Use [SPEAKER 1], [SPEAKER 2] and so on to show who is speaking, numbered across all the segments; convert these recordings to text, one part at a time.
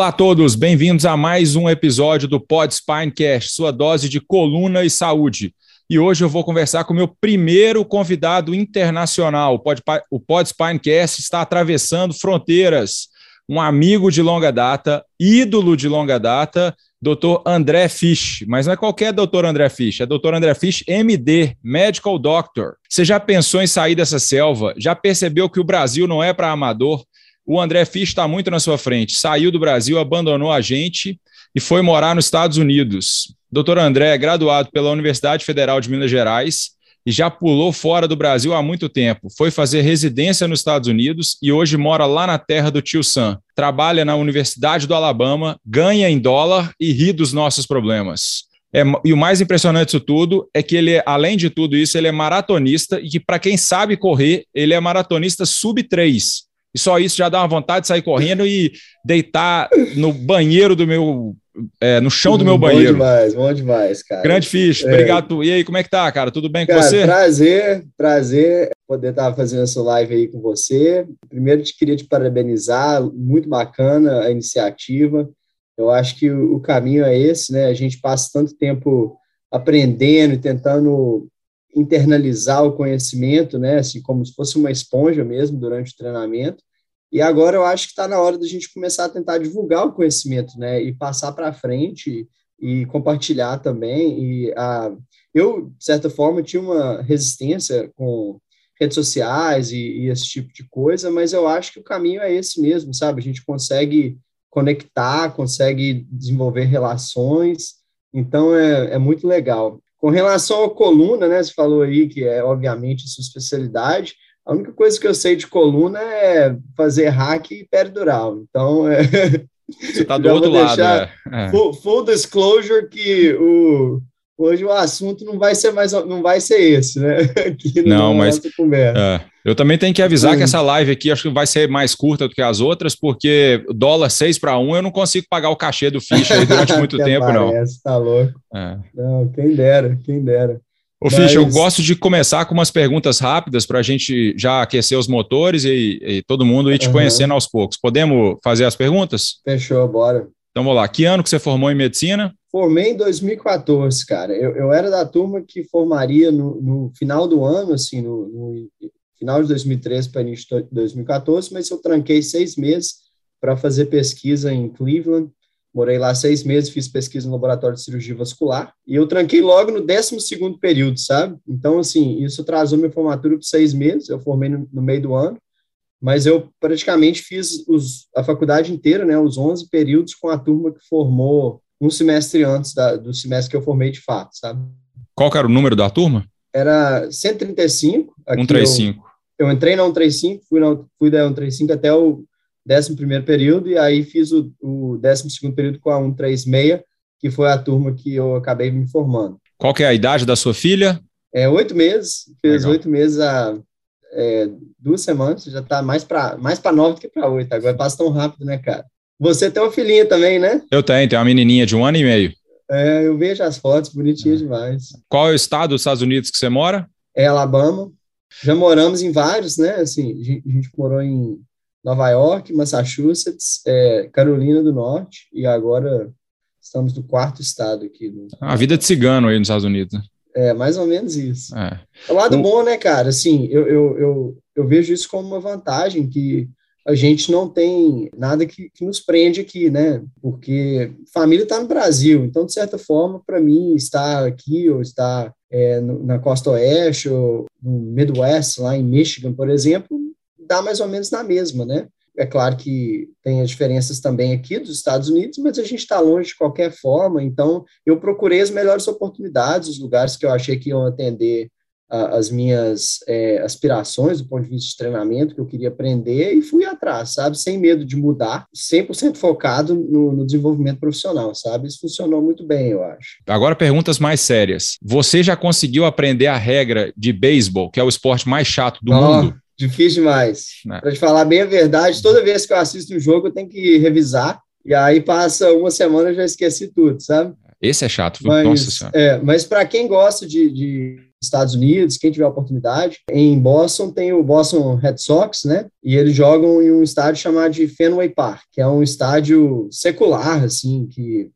[SPEAKER 1] Olá a todos, bem-vindos a mais um episódio do Pod Spinecast, sua dose de coluna e saúde. E hoje eu vou conversar com o meu primeiro convidado internacional. O Pod, Spinecast está atravessando fronteiras. Um amigo de longa data, ídolo de longa data, Dr. André Fisch. Mas não é qualquer Dr. André Fisch, é Dr. André Fisch MD, Medical Doctor. Você já pensou em sair dessa selva? Já percebeu que o Brasil não é para amador? O André Fisch está muito na sua frente. Saiu do Brasil, abandonou a gente e foi morar nos Estados Unidos. Doutor André é graduado pela Universidade Federal de Minas Gerais e já pulou fora do Brasil há muito tempo. Foi fazer residência nos Estados Unidos e hoje mora lá na terra do tio Sam. Trabalha na Universidade do Alabama, ganha em dólar e ri dos nossos problemas. É, e o mais impressionante disso tudo é que ele, além de tudo isso, ele é maratonista e que, para quem sabe correr, ele é maratonista sub 3. E só isso já dá uma vontade de sair correndo e deitar no banheiro do meu. É, no chão do meu banheiro.
[SPEAKER 2] Bom demais, bom demais, cara.
[SPEAKER 1] Grande ficha, é. obrigado. E aí, como é que tá, cara? Tudo bem
[SPEAKER 2] cara,
[SPEAKER 1] com você?
[SPEAKER 2] Prazer, prazer poder estar fazendo essa live aí com você. Primeiro, te queria te parabenizar, muito bacana a iniciativa. Eu acho que o caminho é esse, né? A gente passa tanto tempo aprendendo e tentando internalizar o conhecimento, né, assim, como se fosse uma esponja mesmo durante o treinamento. E agora eu acho que está na hora da gente começar a tentar divulgar o conhecimento, né, e passar para frente e compartilhar também. E a, eu, de certa forma, tinha uma resistência com redes sociais e, e esse tipo de coisa, mas eu acho que o caminho é esse mesmo, sabe? A gente consegue conectar, consegue desenvolver relações, então é, é muito legal. Com relação à coluna, né, você falou aí que é obviamente sua especialidade, a única coisa que eu sei de coluna é fazer hack perdural. Então, é...
[SPEAKER 1] Você está do outro lado, é.
[SPEAKER 2] é. Full, full, disclosure que o, hoje o assunto não vai ser mais não vai ser esse, né?
[SPEAKER 1] Aqui não, mas é, eu também tenho que avisar que essa live aqui acho que vai ser mais curta do que as outras, porque dólar 6 para 1 eu não consigo pagar o cachê do Fish aí durante muito tempo,
[SPEAKER 2] parece, não. Tá louco. É. Não, quem dera, quem dera.
[SPEAKER 1] Ô, Mas... Fish, eu gosto de começar com umas perguntas rápidas para a gente já aquecer os motores e, e todo mundo ir te uhum. conhecendo aos poucos. Podemos fazer as perguntas?
[SPEAKER 2] Fechou, bora.
[SPEAKER 1] Então vamos lá. Que ano que você formou em medicina?
[SPEAKER 2] Formei em 2014, cara. Eu, eu era da turma que formaria no, no final do ano, assim, no, no final de 2013 para início de 2014, mas eu tranquei seis meses para fazer pesquisa em Cleveland. Morei lá seis meses, fiz pesquisa no laboratório de cirurgia vascular e eu tranquei logo no 12 período, sabe? Então, assim, isso atrasou minha formatura por seis meses. Eu formei no, no meio do ano, mas eu praticamente fiz os, a faculdade inteira, né, os 11 períodos, com a turma que formou um semestre antes da, do semestre que eu formei de fato, sabe?
[SPEAKER 1] Qual era o número da turma?
[SPEAKER 2] Era 135.
[SPEAKER 1] 135.
[SPEAKER 2] Eu, eu entrei na 135, fui, na, fui da 135 até o 11 período, e aí fiz o, o 12 período com a 136, que foi a turma que eu acabei me formando.
[SPEAKER 1] Qual que é a idade da sua filha?
[SPEAKER 2] É oito meses, fez oito meses há é, duas semanas, já está mais para mais nove do que para oito, agora passa tão rápido, né, cara? Você tem uma filhinha também, né?
[SPEAKER 1] Eu tenho, tenho uma menininha de um ano e meio.
[SPEAKER 2] É, eu vejo as fotos, bonitinha é. demais.
[SPEAKER 1] Qual é o estado dos Estados Unidos que você mora?
[SPEAKER 2] É Alabama. Já moramos em vários, né? Assim, a gente morou em Nova York, Massachusetts, é, Carolina do Norte e agora estamos no quarto estado aqui. No...
[SPEAKER 1] A vida de cigano aí nos Estados Unidos, né?
[SPEAKER 2] É, mais ou menos isso. É, é o lado um... bom, né, cara? Assim, eu, eu, eu, eu vejo isso como uma vantagem que a gente não tem nada que, que nos prende aqui, né? Porque família está no Brasil, então, de certa forma, para mim, estar aqui ou estar é, no, na costa oeste ou no Midwest, lá em Michigan, por exemplo, dá mais ou menos na mesma, né? É claro que tem as diferenças também aqui dos Estados Unidos, mas a gente está longe de qualquer forma, então eu procurei as melhores oportunidades, os lugares que eu achei que iam atender as minhas é, aspirações do ponto de vista de treinamento que eu queria aprender e fui atrás, sabe? Sem medo de mudar, 100% focado no, no, desenvolvimento profissional, sabe? Isso funcionou muito bem, eu acho.
[SPEAKER 1] Agora, perguntas mais sérias. Você já conseguiu aprender a regra de beisebol, que é o esporte mais chato do oh, mundo?
[SPEAKER 2] Difícil demais. É. Para te falar bem a verdade, toda vez que eu assisto um jogo, eu tenho que revisar. E aí passa uma semana eu já esqueci tudo, sabe?
[SPEAKER 1] Esse é chato,
[SPEAKER 2] mas,
[SPEAKER 1] nossa senhora.
[SPEAKER 2] É, mas para quem gosta de, de Estados Unidos, quem tiver oportunidade. Em Boston tem o Boston Red Sox, né? E eles jogam em um estádio chamado de Fenway Park, que é um estádio secular, assim, que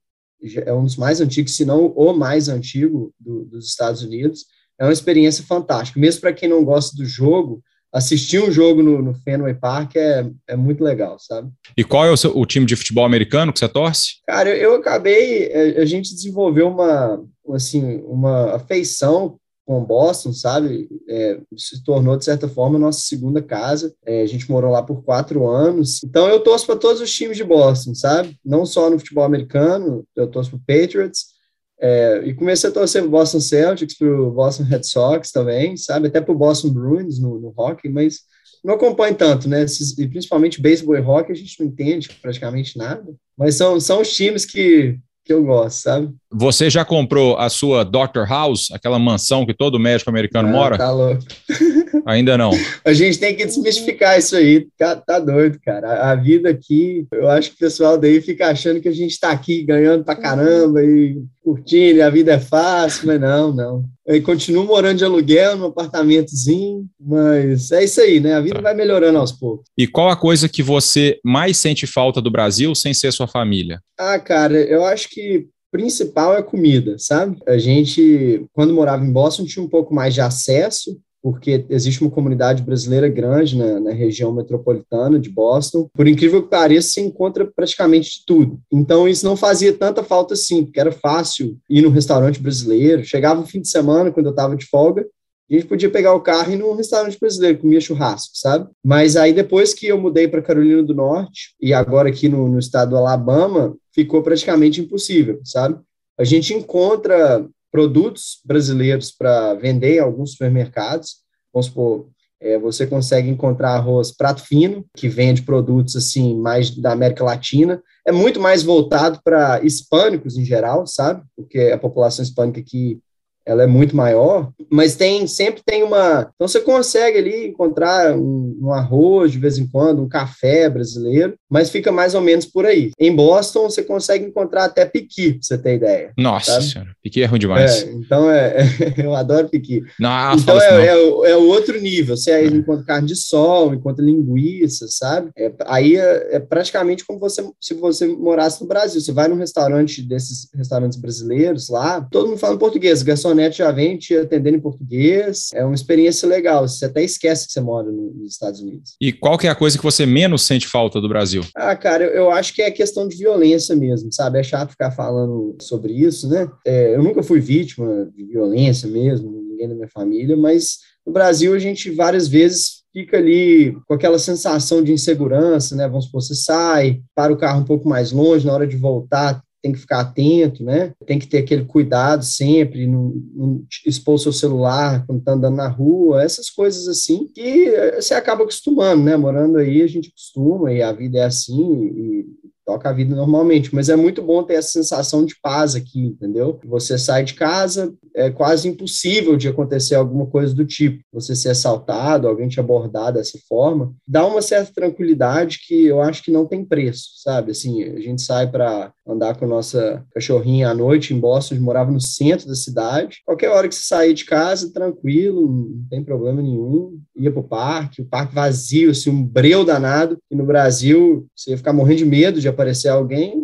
[SPEAKER 2] é um dos mais antigos, se não o mais antigo do, dos Estados Unidos. É uma experiência fantástica. Mesmo para quem não gosta do jogo, assistir um jogo no, no Fenway Park é, é muito legal, sabe?
[SPEAKER 1] E qual é o, seu, o time de futebol americano que você torce?
[SPEAKER 2] Cara, eu, eu acabei, a, a gente desenvolveu uma, assim, uma afeição com Boston, sabe? É, se tornou, de certa forma, nossa segunda casa. É, a gente morou lá por quatro anos. Então, eu torço para todos os times de Boston, sabe? Não só no futebol americano, eu torço para Patriots. É, e comecei a torcer para Boston Celtics, para o Boston Red Sox também, sabe? Até para o Boston Bruins no, no hockey, mas não acompanho tanto, né? E principalmente beisebol e hockey, a gente não entende praticamente nada. Mas são, são os times que que eu gosto, sabe?
[SPEAKER 1] Você já comprou a sua Doctor House, aquela mansão que todo médico americano
[SPEAKER 2] ah,
[SPEAKER 1] mora?
[SPEAKER 2] Tá louco.
[SPEAKER 1] Ainda não.
[SPEAKER 2] a gente tem que desmistificar isso aí. Tá, tá doido, cara. A, vida aqui, eu acho que o pessoal daí fica achando que a gente tá aqui ganhando pra caramba e curtindo, a vida é fácil, mas não, não. Eu continuo morando de aluguel num apartamentozinho, mas é isso aí, né? A vida tá. vai melhorando aos poucos.
[SPEAKER 1] E qual a coisa que você mais sente falta do Brasil sem ser sua família?
[SPEAKER 2] Ah, cara, eu acho que principal é comida, sabe? A gente, quando morava em Boston, tinha um pouco mais de acesso porque existe uma comunidade brasileira grande na, na, região metropolitana de Boston. Por incrível que pareça, se encontra praticamente de tudo. Então, isso não fazia tanta falta assim, porque era fácil ir num restaurante brasileiro. Chegava um fim de semana, quando eu estava de folga, a gente podia pegar o carro e ir num restaurante brasileiro, comia churrasco, sabe? Mas aí, depois que eu mudei para Carolina do Norte, e agora aqui no, no estado do Alabama, ficou praticamente impossível, sabe? A gente encontra produtos brasileiros para vender em alguns supermercados. Vamos supor, é, você consegue encontrar arroz prato fino, que vende produtos assim mais da América Latina. É muito mais voltado para hispânicos em geral, sabe? Porque a população hispânica aqui ela é muito maior, mas tem sempre tem uma. Então você consegue ali encontrar um, um, arroz de vez em quando, um café brasileiro, mas fica mais ou menos por aí. Em Boston você consegue encontrar até piqui, pra você ter ideia.
[SPEAKER 1] Nossa sabe? senhora, piqui é ruim demais.
[SPEAKER 2] É, então é, eu adoro piqui. Não, então é, é, é, o outro nível. Você aí encontra carne de sol, encontra linguiça, sabe? É, aí é, é, praticamente como você se você morasse no Brasil. Você vai num restaurante desses restaurantes brasileiros lá, todo mundo fala português, garçom garçonete já vem te atendendo em português. É uma experiência legal. Você até esquece que você mora nos Estados Unidos.
[SPEAKER 1] E qual que é a coisa que você menos sente falta do Brasil?
[SPEAKER 2] Ah, cara, eu, eu acho que é questão de violência mesmo, sabe? É chato ficar falando sobre isso, né? É, eu nunca fui vítima de violência mesmo, ninguém da minha família, mas no Brasil a gente várias vezes fica ali com aquela sensação de insegurança, né? Vamos supor, você sai, para o carro um pouco mais longe, na hora de voltar, tem que ficar atento, né? Tem que ter aquele cuidado sempre, não, não expor seu celular quando tá andando na rua, essas coisas assim que você acaba acostumando, né? Morando aí a gente acostuma e a vida é assim e toca a vida normalmente, mas é muito bom ter essa sensação de paz aqui, entendeu? Você sai de casa, é quase impossível de acontecer alguma coisa do tipo, você ser assaltado, alguém te abordar dessa forma, dá uma certa tranquilidade que eu acho que não tem preço, sabe? Assim, a gente sai para andar com a nossa cachorrinha à noite em Boston, morava no centro da cidade, qualquer hora que você sair de casa, tranquilo, não tem problema nenhum, ia pro parque, o parque vazio, assim, um breu danado, e no Brasil você ia ficar morrendo de medo de aparecer alguém,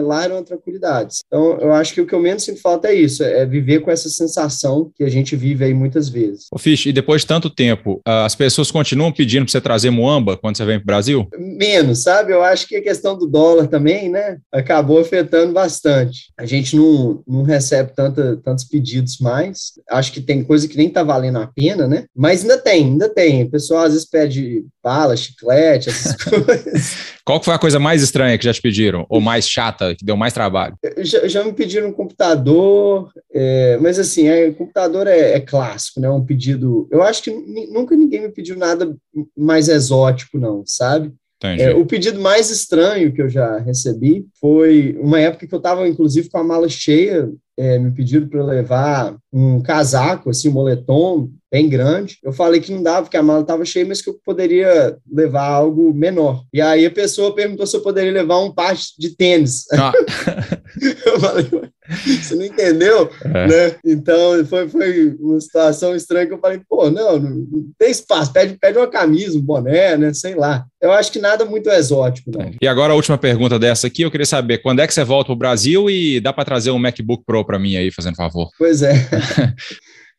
[SPEAKER 2] lá era uma tranquilidade. Então, eu acho que o que eu menos sinto falta é isso, é viver com essa sensação que a gente vive aí muitas vezes.
[SPEAKER 1] Ô, Fish, e depois de tanto tempo, as pessoas continuam pedindo para você trazer muamba quando você vem para o Brasil?
[SPEAKER 2] Menos, sabe? Eu acho que a questão do dólar também, né, acabou afetando bastante. A gente não, não recebe tanta, tantos pedidos mais. Acho que tem coisa que nem tá valendo a pena, né? Mas ainda tem, ainda tem. O pessoal às vezes pede bala, chiclete, essas coisas.
[SPEAKER 1] Qual foi a coisa mais estranha que já te pediram? Ou mais chata, que deu mais trabalho?
[SPEAKER 2] Já, já me pediram um computador, é, mas assim, é, computador é, é, clássico, né? Um pedido. Eu acho que nunca ninguém me pediu nada mais exótico, não, sabe? É, o pedido mais estranho que eu já recebi foi uma época que eu estava, inclusive, com a mala cheia. É, me pediram para levar um casaco, assim, um moletom bem grande. Eu falei que não dava, porque a mala estava cheia, mas que eu poderia levar algo menor. E aí a pessoa perguntou se eu poderia levar um par de tênis. Ah. eu falei, Você não entendeu? É. Né? Então, foi, foi uma situação estranha que eu falei, pô, não, não tem espaço, pede, pede uma camisa, um boné, né? Sei lá. Eu acho que nada muito exótico, não.
[SPEAKER 1] E agora a última pergunta dessa aqui, eu queria saber, quando é que você volta para o Brasil e dá para trazer um MacBook Pro para mim aí, fazendo favor?
[SPEAKER 2] Pois é.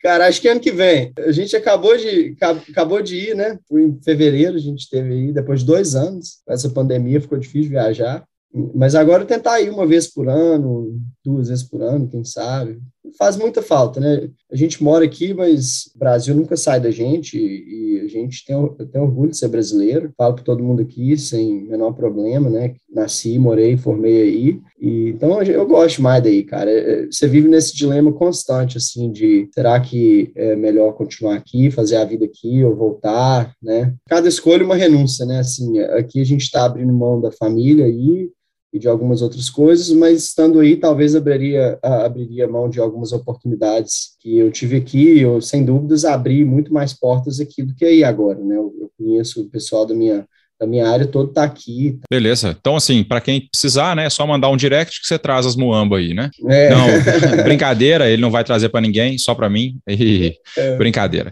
[SPEAKER 2] Cara, acho que ano que vem. A gente acabou de, acabou de ir, né? Em fevereiro a gente teve aí, depois de dois anos, essa pandemia ficou difícil viajar. Mas agora tentar ir uma vez por ano, duas vezes por ano, quem sabe. Faz muita falta, né? A gente mora aqui, mas o Brasil nunca sai da gente e a gente tem, tem orgulho de ser brasileiro. Falo para todo mundo aqui sem menor problema, né? Nasci, morei, formei aí. E, então eu gosto mais daí, cara. É, você vive nesse dilema constante, assim, de será que é melhor continuar aqui, fazer a vida aqui ou voltar, né? Cada escolha é uma renúncia, né? Assim, aqui a gente está abrindo mão da família aí e de algumas outras coisas, mas estando aí, talvez abriria, abriria mão de algumas oportunidades que eu tive aqui. Eu, sem dúvidas, abri muito mais portas aqui do que aí agora, né? Eu, eu conheço o pessoal da minha da minha área todo tá aqui.
[SPEAKER 1] Beleza. Então, assim, para quem precisar, né, é só mandar um direct que você traz as muamba aí, né? É. Não, brincadeira, ele não vai trazer para ninguém, só para mim. E é. brincadeira.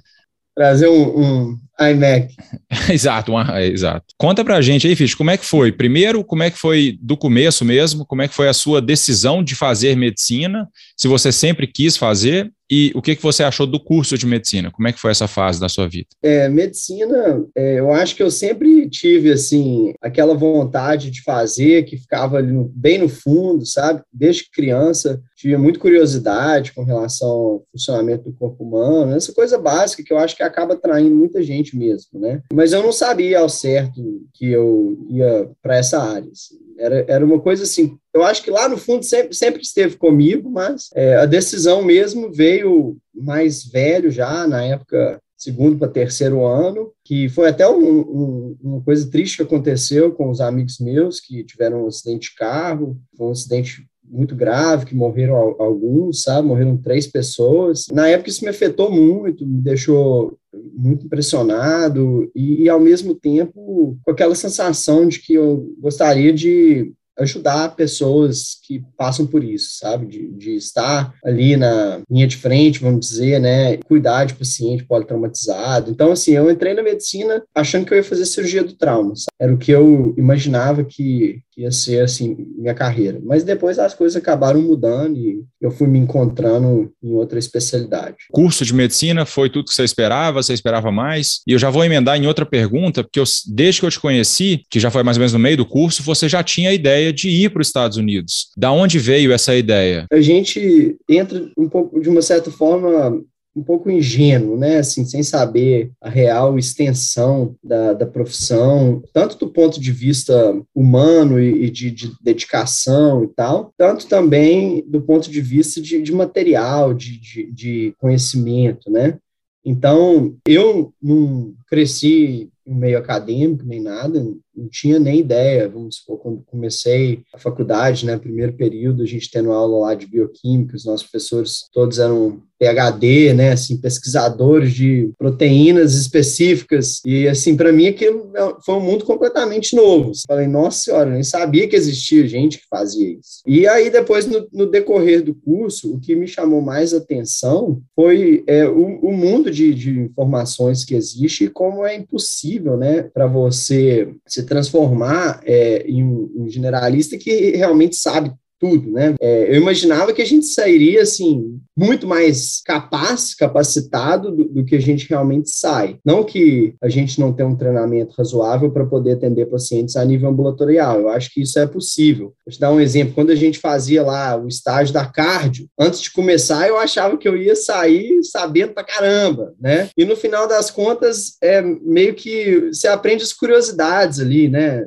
[SPEAKER 2] Trazer um, um iMac.
[SPEAKER 1] exato, uma, exato. Conta pra gente aí, Fish, como é que foi? Primeiro, como é que foi do começo mesmo? Como é que foi a sua decisão de fazer medicina? Se você sempre quis fazer e o que, que você achou do curso de medicina? Como é que foi essa fase da sua vida?
[SPEAKER 2] É, medicina, é, eu acho que eu sempre tive, assim, aquela vontade de fazer, que ficava no, bem no fundo, sabe? Desde criança, tive muita curiosidade com relação ao funcionamento do corpo humano, essa coisa básica que eu acho que acaba atraindo muita gente mesmo, né? Mas eu não sabia ao certo que eu ia para essa área. Assim. Era, era uma coisa assim, eu acho que lá no fundo sempre, sempre esteve comigo, mas é, a decisão mesmo veio mais velho já, na época segundo para terceiro ano, que foi até um, um, uma coisa triste que aconteceu com os amigos meus que tiveram um acidente de carro, foi um acidente muito grave, que morreram alguns, sabe? Morreram três pessoas. Na época isso me afetou muito, me deixou muito impressionado e, e, ao mesmo tempo com aquela sensação de que eu gostaria de ajudar pessoas que passam por isso, sabe? De, de, estar ali na linha de frente, vamos dizer, né? Cuidar de paciente politraumatizado. Então, assim, eu entrei na medicina achando que eu ia fazer cirurgia do trauma. Sabe? Era o que eu imaginava que, que ia ser, assim, minha carreira. Mas depois as coisas acabaram mudando e eu fui me encontrando em outra especialidade.
[SPEAKER 1] Curso de medicina foi tudo que você esperava? Você esperava mais? E eu já vou emendar em outra pergunta, porque eu, desde que eu te conheci, que já foi mais ou menos no meio do curso, você já tinha a ideia de ir para os Estados Unidos. Da onde veio essa ideia?
[SPEAKER 2] A gente entra um pouco, de uma certa forma, um pouco ingênuo, né? Assim, sem saber a real extensão da, da profissão, tanto do ponto de vista humano e, e de, de, dedicação e tal, tanto também do ponto de vista de, de material, de, de, de conhecimento, né? Então, eu não cresci em meio acadêmico nem nada, não tinha nem ideia, vamos supor, quando comecei a faculdade, né, primeiro período, a gente tendo aula lá de bioquímica, os nossos professores todos eram PhD, né, assim, pesquisadores de proteínas específicas, e assim, para mim aquilo foi um mundo completamente novo. Falei, nossa senhora, eu nem sabia que existia gente que fazia isso. E aí depois, no, no decorrer do curso, o que me chamou mais atenção foi é, o, o, mundo de, de informações que existe e como é impossível, né, para você se transformar é, em um generalista que realmente sabe tudo, né? É, eu imaginava que a gente sairia, assim, muito mais capaz, capacitado do, do, que a gente realmente sai. Não que a gente não tenha um treinamento razoável para poder atender pacientes a nível ambulatorial. Eu acho que isso é possível. Vou te dar um exemplo. Quando a gente fazia lá o estágio da cardio, antes de começar, eu achava que eu ia sair sabendo pra caramba, né? E no final das contas, é meio que você aprende as curiosidades ali, né?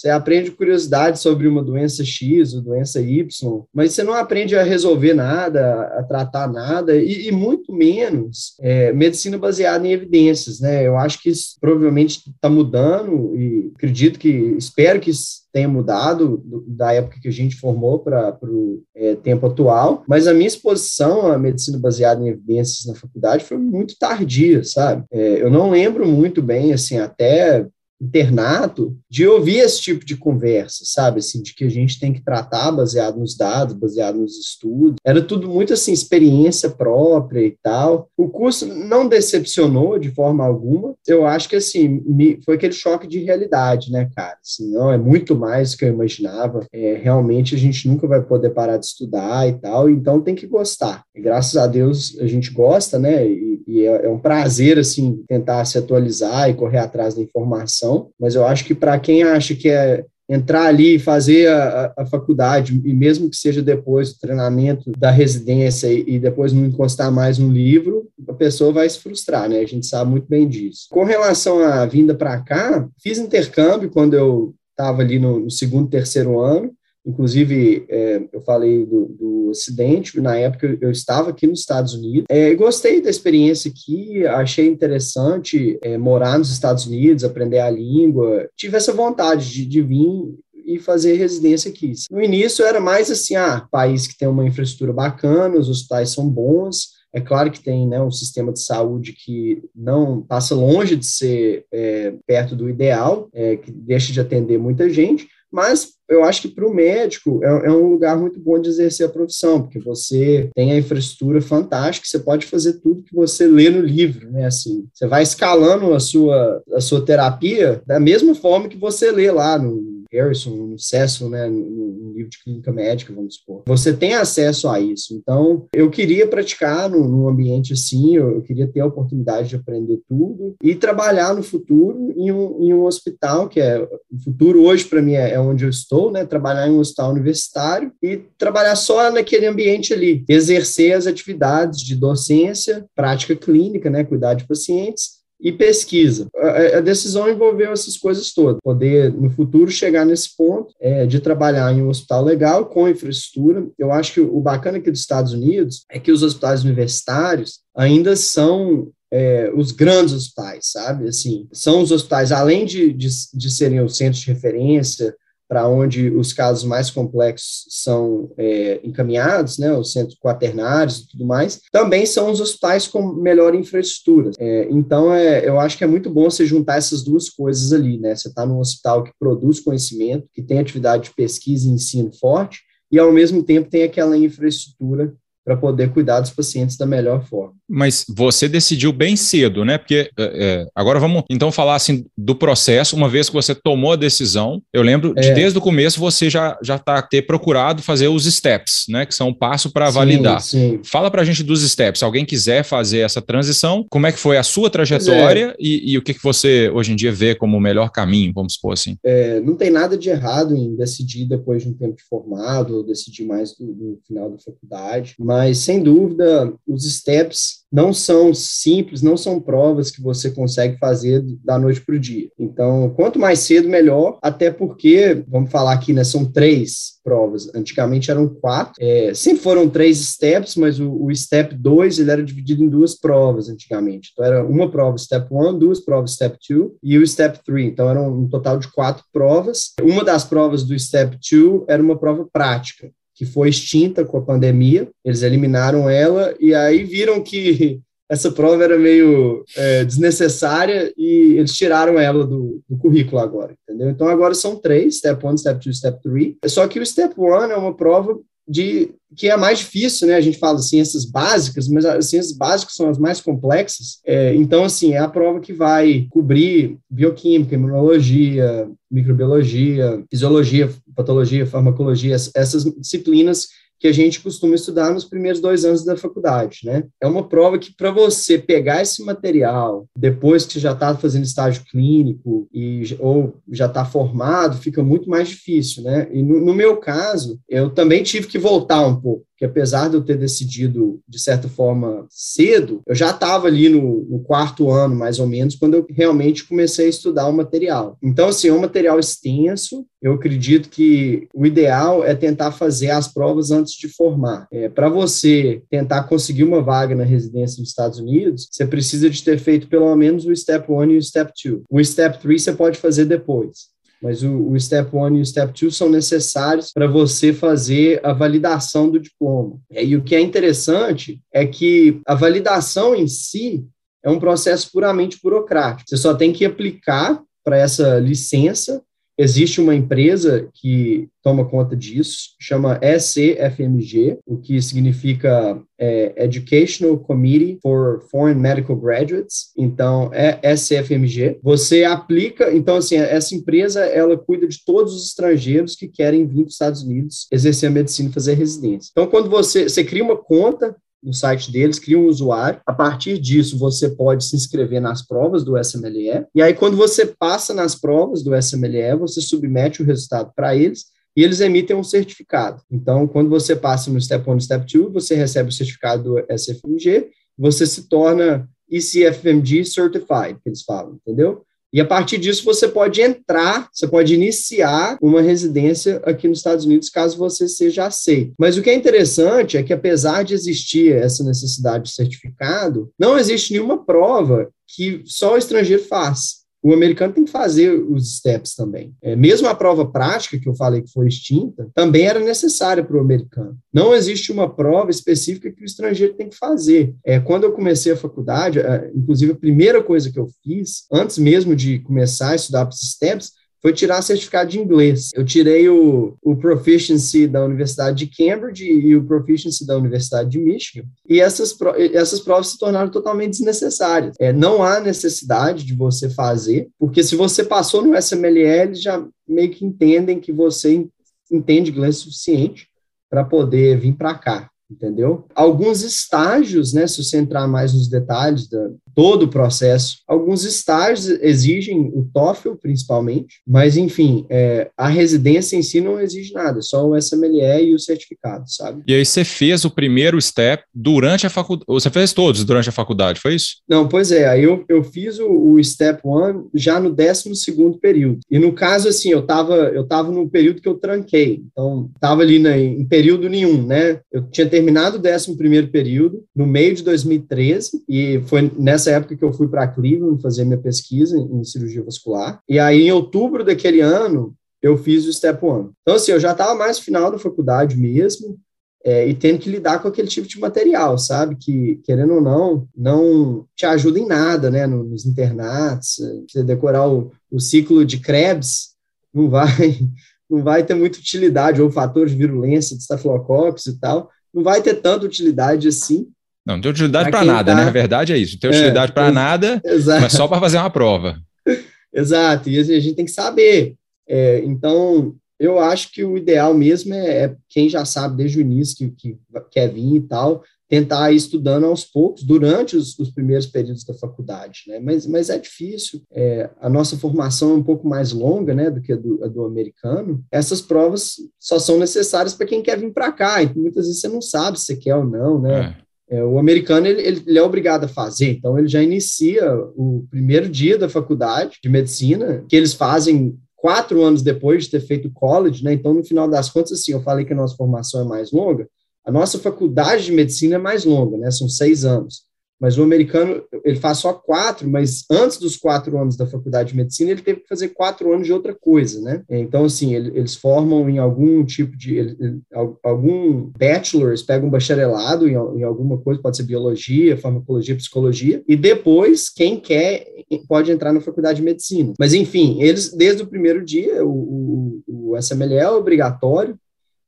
[SPEAKER 2] Você aprende curiosidade sobre uma doença X ou doença Y, mas você não aprende a resolver nada, a tratar nada, e, e muito menos é, medicina baseada em evidências, né? Eu acho que isso provavelmente está mudando e acredito que, espero que tenha mudado da época que a gente formou para o é, tempo atual, mas a minha exposição à medicina baseada em evidências na faculdade foi muito tardia, sabe? É, eu não lembro muito bem, assim, até internato de ouvir esse tipo de conversa, sabe? Assim, de que a gente tem que tratar baseado nos dados, baseado nos estudos. Era tudo muito assim, experiência própria e tal. O curso não decepcionou de forma alguma. Eu acho que assim, me, foi aquele choque de realidade, né, cara? Assim, não, é muito mais do que eu imaginava. É, realmente a gente nunca vai poder parar de estudar e tal, então tem que gostar. E, graças a Deus a gente gosta, né? E, e é, é um prazer, assim, tentar se atualizar e correr atrás da informação, mas eu acho que para quem acha que é entrar ali e fazer a, a, faculdade, e mesmo que seja depois do treinamento da residência e, e, depois não encostar mais no livro, a pessoa vai se frustrar, né? A gente sabe muito bem disso. Com relação à vinda para cá, fiz intercâmbio quando eu estava ali no, no, segundo, terceiro ano, Inclusive, é, eu falei do, do acidente, na época eu estava aqui nos Estados Unidos. É, gostei da experiência aqui, achei interessante é, morar nos Estados Unidos, aprender a língua. Tive essa vontade de, de vir e fazer residência aqui. No início era mais assim, ah, país que tem uma infraestrutura bacana, os hospitais são bons, é claro que tem né, um sistema de saúde que não passa longe de ser é, perto do ideal, é, que deixa de atender muita gente, mas eu acho que para o médico é, é, um lugar muito bom de exercer a profissão, porque você tem a infraestrutura fantástica, você pode fazer tudo que você lê no livro, né? Assim, você vai escalando a sua, a sua terapia da mesma forma que você lê lá no Harrison, no Cecil, né, no, livro de clínica médica, vamos supor. Você tem acesso a isso. Então, eu queria praticar num, num ambiente assim, eu, eu, queria ter a oportunidade de aprender tudo e trabalhar no futuro em um, em um hospital, que é o futuro hoje para mim é, é onde eu estou né, trabalhar em um hospital universitário e trabalhar só naquele ambiente ali, exercer as atividades de docência, prática clínica, né, cuidar de pacientes e pesquisa. A, a, decisão envolveu essas coisas todas. Poder, no futuro, chegar nesse ponto é, de trabalhar em um hospital legal, com infraestrutura. Eu acho que o bacana aqui dos Estados Unidos é que os hospitais universitários ainda são é, os grandes hospitais, sabe? Assim, são os hospitais, além de, de, de serem os centros de referência, para onde os casos mais complexos são é, encaminhados, né, os centros quaternários e tudo mais, também são os hospitais com melhor infraestrutura. É, então, é, eu acho que é muito bom você juntar essas duas coisas ali, né? Você está num hospital que produz conhecimento, que tem atividade de pesquisa e ensino forte, e ao mesmo tempo tem aquela infraestrutura para poder cuidar dos pacientes da melhor forma.
[SPEAKER 1] Mas você decidiu bem cedo, né? Porque é, é, agora vamos então falar assim do processo. Uma vez que você tomou a decisão, eu lembro de é. desde o começo você já já está ter procurado fazer os steps, né? Que são um passo para validar. Sim. Fala para a gente dos steps. Se alguém quiser fazer essa transição, como é que foi a sua trajetória é. e, e, o que, que você hoje em dia vê como o melhor caminho, vamos supor assim?
[SPEAKER 2] É, não tem nada de errado em decidir depois de um tempo de formado ou decidir mais no final da faculdade, mas sem dúvida os steps não são simples, não são provas que você consegue fazer da noite para o dia. Então, quanto mais cedo, melhor, até porque, vamos falar aqui, né, são três provas. Antigamente eram quatro, é, sempre foram três steps, mas o, o step 2 ele era dividido em duas provas antigamente. Então, era uma prova step 1, duas provas step 2 e o step 3. Então, eram um total de quatro provas. Uma das provas do step 2 era uma prova prática que foi extinta com a pandemia, eles eliminaram ela e aí viram que essa prova era meio é, desnecessária e eles tiraram ela do, do, currículo agora, entendeu? Então agora são três, Step 1, Step 2, Step 3, só que o Step 1 é uma prova de que é mais difícil, né? A gente fala ciências básicas, mas as ciências básicas são as mais complexas. É, então, assim, é a prova que vai cobrir bioquímica, imunologia, microbiologia, fisiologia, patologia, farmacologia, essas disciplinas que a gente costuma estudar nos primeiros dois anos da faculdade, né? É uma prova que, para você pegar esse material, depois que já está fazendo estágio clínico e, ou já está formado, fica muito mais difícil, né? E no, no meu caso, eu também tive que voltar um pouco que apesar de eu ter decidido, de certa forma, cedo, eu já estava ali no, no, quarto ano, mais ou menos, quando eu realmente comecei a estudar o material. Então, assim, é um material extenso, eu acredito que o ideal é tentar fazer as provas antes de formar. É, Para você tentar conseguir uma vaga na residência nos Estados Unidos, você precisa de ter feito pelo menos o Step 1 e o Step 2. O Step 3 você pode fazer depois mas o, o Step 1 e o Step 2 são necessários para você fazer a validação do diploma. E o que é interessante é que a validação em si é um processo puramente burocrático. Você só tem que aplicar para essa licença Existe uma empresa que toma conta disso, chama ECFMG, o que significa é, Educational Committee for Foreign Medical Graduates. Então, é ECFMG. Você aplica, então, assim, essa empresa, ela cuida de todos os estrangeiros que querem vir para os Estados Unidos exercer a medicina e fazer residência. Então, quando você, você cria uma conta no site deles, cria um usuário. A partir disso, você pode se inscrever nas provas do SMLE. E aí, quando você passa nas provas do SMLE, você submete o resultado para eles e eles emitem um certificado. Então, quando você passa no Step 1 e Step 2, você recebe o certificado do SFMG, você se torna ECFMG Certified, que eles falam, entendeu? E a partir disso você pode entrar, você pode iniciar uma residência aqui nos Estados Unidos, caso você seja aceito. Mas o que é interessante é que, apesar de existir essa necessidade de certificado, não existe nenhuma prova que só o estrangeiro faz o americano tem que fazer os steps também. É, mesmo a prova prática, que eu falei que foi extinta, também era necessária para o americano. Não existe uma prova específica que o estrangeiro tem que fazer. É, quando eu comecei a faculdade, é, inclusive a primeira coisa que eu fiz, antes mesmo de começar a estudar para os steps, foi tirar certificado de inglês. Eu tirei o, o Proficiency da Universidade de Cambridge e o Proficiency da Universidade de Michigan, e essas, essas provas se tornaram totalmente desnecessárias. É, não há necessidade de você fazer, porque se você passou no SMLL, já meio que entendem que você entende inglês suficiente para poder vir para cá entendeu? Alguns estágios, né, se você entrar mais nos detalhes da todo o processo, alguns estágios exigem o TOEFL principalmente, mas enfim, é, a residência em si não exige nada, só o SMLE e o certificado, sabe?
[SPEAKER 1] E aí você fez o primeiro step durante a faculdade, você fez todos durante a faculdade, foi isso?
[SPEAKER 2] Não, pois é, aí eu, eu fiz o, o step one já no 12 segundo período, e no caso, assim, eu tava, eu tava no período que eu tranquei, então tava ali na, em período nenhum, né, eu tinha terminado o 11 período, no meio de 2013, e foi nessa época que eu fui para Cleveland fazer minha pesquisa em, cirurgia vascular. E aí, em outubro daquele ano, eu fiz o Step One. Então, assim, eu já estava mais final da faculdade mesmo, é, e tendo que lidar com aquele tipo de material, sabe? Que, querendo ou não, não te ajuda em nada, né? Nos internatos, você decorar o, o ciclo de Krebs, não vai, não vai ter muita utilidade, ou fatores de virulência de estafilococcus e tal, não vai ter tanta utilidade assim.
[SPEAKER 1] Não, não tem utilidade para nada, tá... né? A verdade é isso. Não tem utilidade é, para nada, exato. mas só para fazer uma prova.
[SPEAKER 2] exato, e a gente tem que saber. É, então, eu acho que o ideal mesmo é, é, quem já sabe desde o início que, que quer vir e tal, tentar ir estudando aos poucos durante os, os primeiros períodos da faculdade, né? Mas, mas é difícil. É, a nossa formação é um pouco mais longa, né, do que a do, a do americano. Essas provas só são necessárias para quem quer vir para cá. Então, muitas vezes você não sabe se quer ou não, né? É. É, o americano ele, ele, é obrigado a fazer, então ele já inicia o primeiro dia da faculdade de medicina, que eles fazem quatro anos depois de ter feito college, né? Então, no final das contas, assim, eu falei que a nossa formação é mais longa, a nossa faculdade de medicina é mais longa, né? São seis anos. Mas o americano, ele faz só quatro, mas antes dos quatro anos da faculdade de medicina, ele teve que fazer quatro anos de outra coisa, né? Então, assim, ele, eles formam em algum tipo de. Ele, algum bachelor, pegam um bacharelado em, em, alguma coisa, pode ser biologia, farmacologia, psicologia, e depois, quem quer, pode entrar na faculdade de medicina. Mas, enfim, eles, desde o primeiro dia, o, o, o SML é obrigatório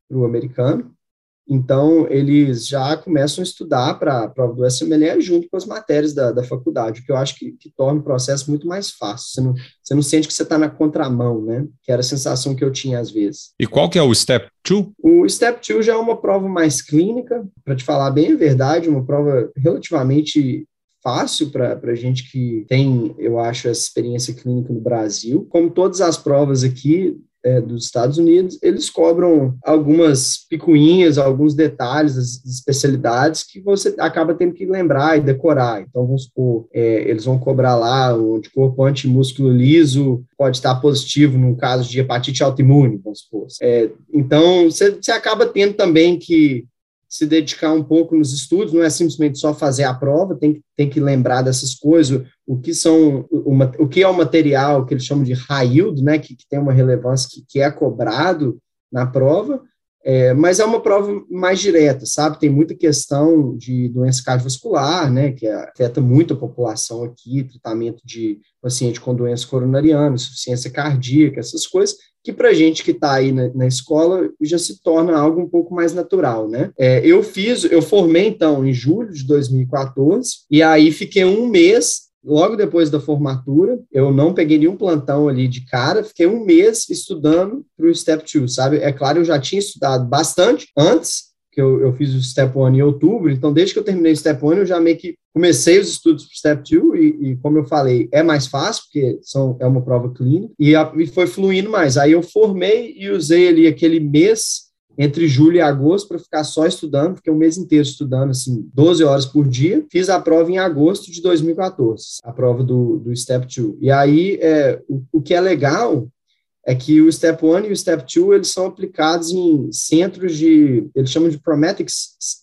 [SPEAKER 2] para o americano, então, eles já começam a estudar para a prova do SMLE junto com as matérias da, da faculdade, o que eu acho que, que, torna o processo muito mais fácil. Você não, você não sente que você está na contramão, né? Que era a sensação que eu tinha às vezes.
[SPEAKER 1] E qual que é o Step 2?
[SPEAKER 2] O Step 2 já é uma prova mais clínica, para te falar bem a verdade, uma prova relativamente fácil para a gente que tem, eu acho, essa experiência clínica no Brasil. Como todas as provas aqui, é, dos Estados Unidos, eles cobram algumas picuinhas, alguns detalhes das especialidades que você acaba tendo que lembrar e decorar. Então, vamos supor, é, eles vão cobrar lá o anticorpo antimúsculo liso pode estar positivo no caso de hepatite autoimune, vamos supor. É, então, você acaba tendo também que se dedicar um pouco nos estudos, não é simplesmente só fazer a prova, tem tem que lembrar dessas coisas, o que são uma, o que é o material que eles chamam de high yield, né, que, que tem uma relevância que, que é cobrado na prova, É, mas é uma prova mais direta, sabe? Tem muita questão de doença cardiovascular, né, que afeta muito a população aqui, tratamento de paciente com doença coronariana, insuficiência cardíaca, essas coisas, que para gente que está aí na, na, escola já se torna algo um pouco mais natural, né? É, eu fiz, eu formei então em julho de 2014 e aí fiquei um mês logo depois da formatura, eu não peguei nenhum plantão ali de cara, fiquei um mês estudando para o Step 2, sabe? É claro, eu já tinha estudado bastante antes, que eu, eu fiz o Step 1 em outubro, então desde que eu terminei o Step 1, eu já meio que comecei os estudos para o Step 2, e, e, como eu falei, é mais fácil, porque são, é uma prova clínica, e, a, e foi fluindo mais. Aí eu formei e usei ali aquele mês entre julho e agosto para ficar só estudando, fiquei um mês inteiro estudando, assim, 12 horas por dia. Fiz a prova em agosto de 2014, a prova do, do Step 2. E aí, é, o, o que é legal é que o Step 1 e o Step 2, eles são aplicados em centros de, eles chamam de Prometric,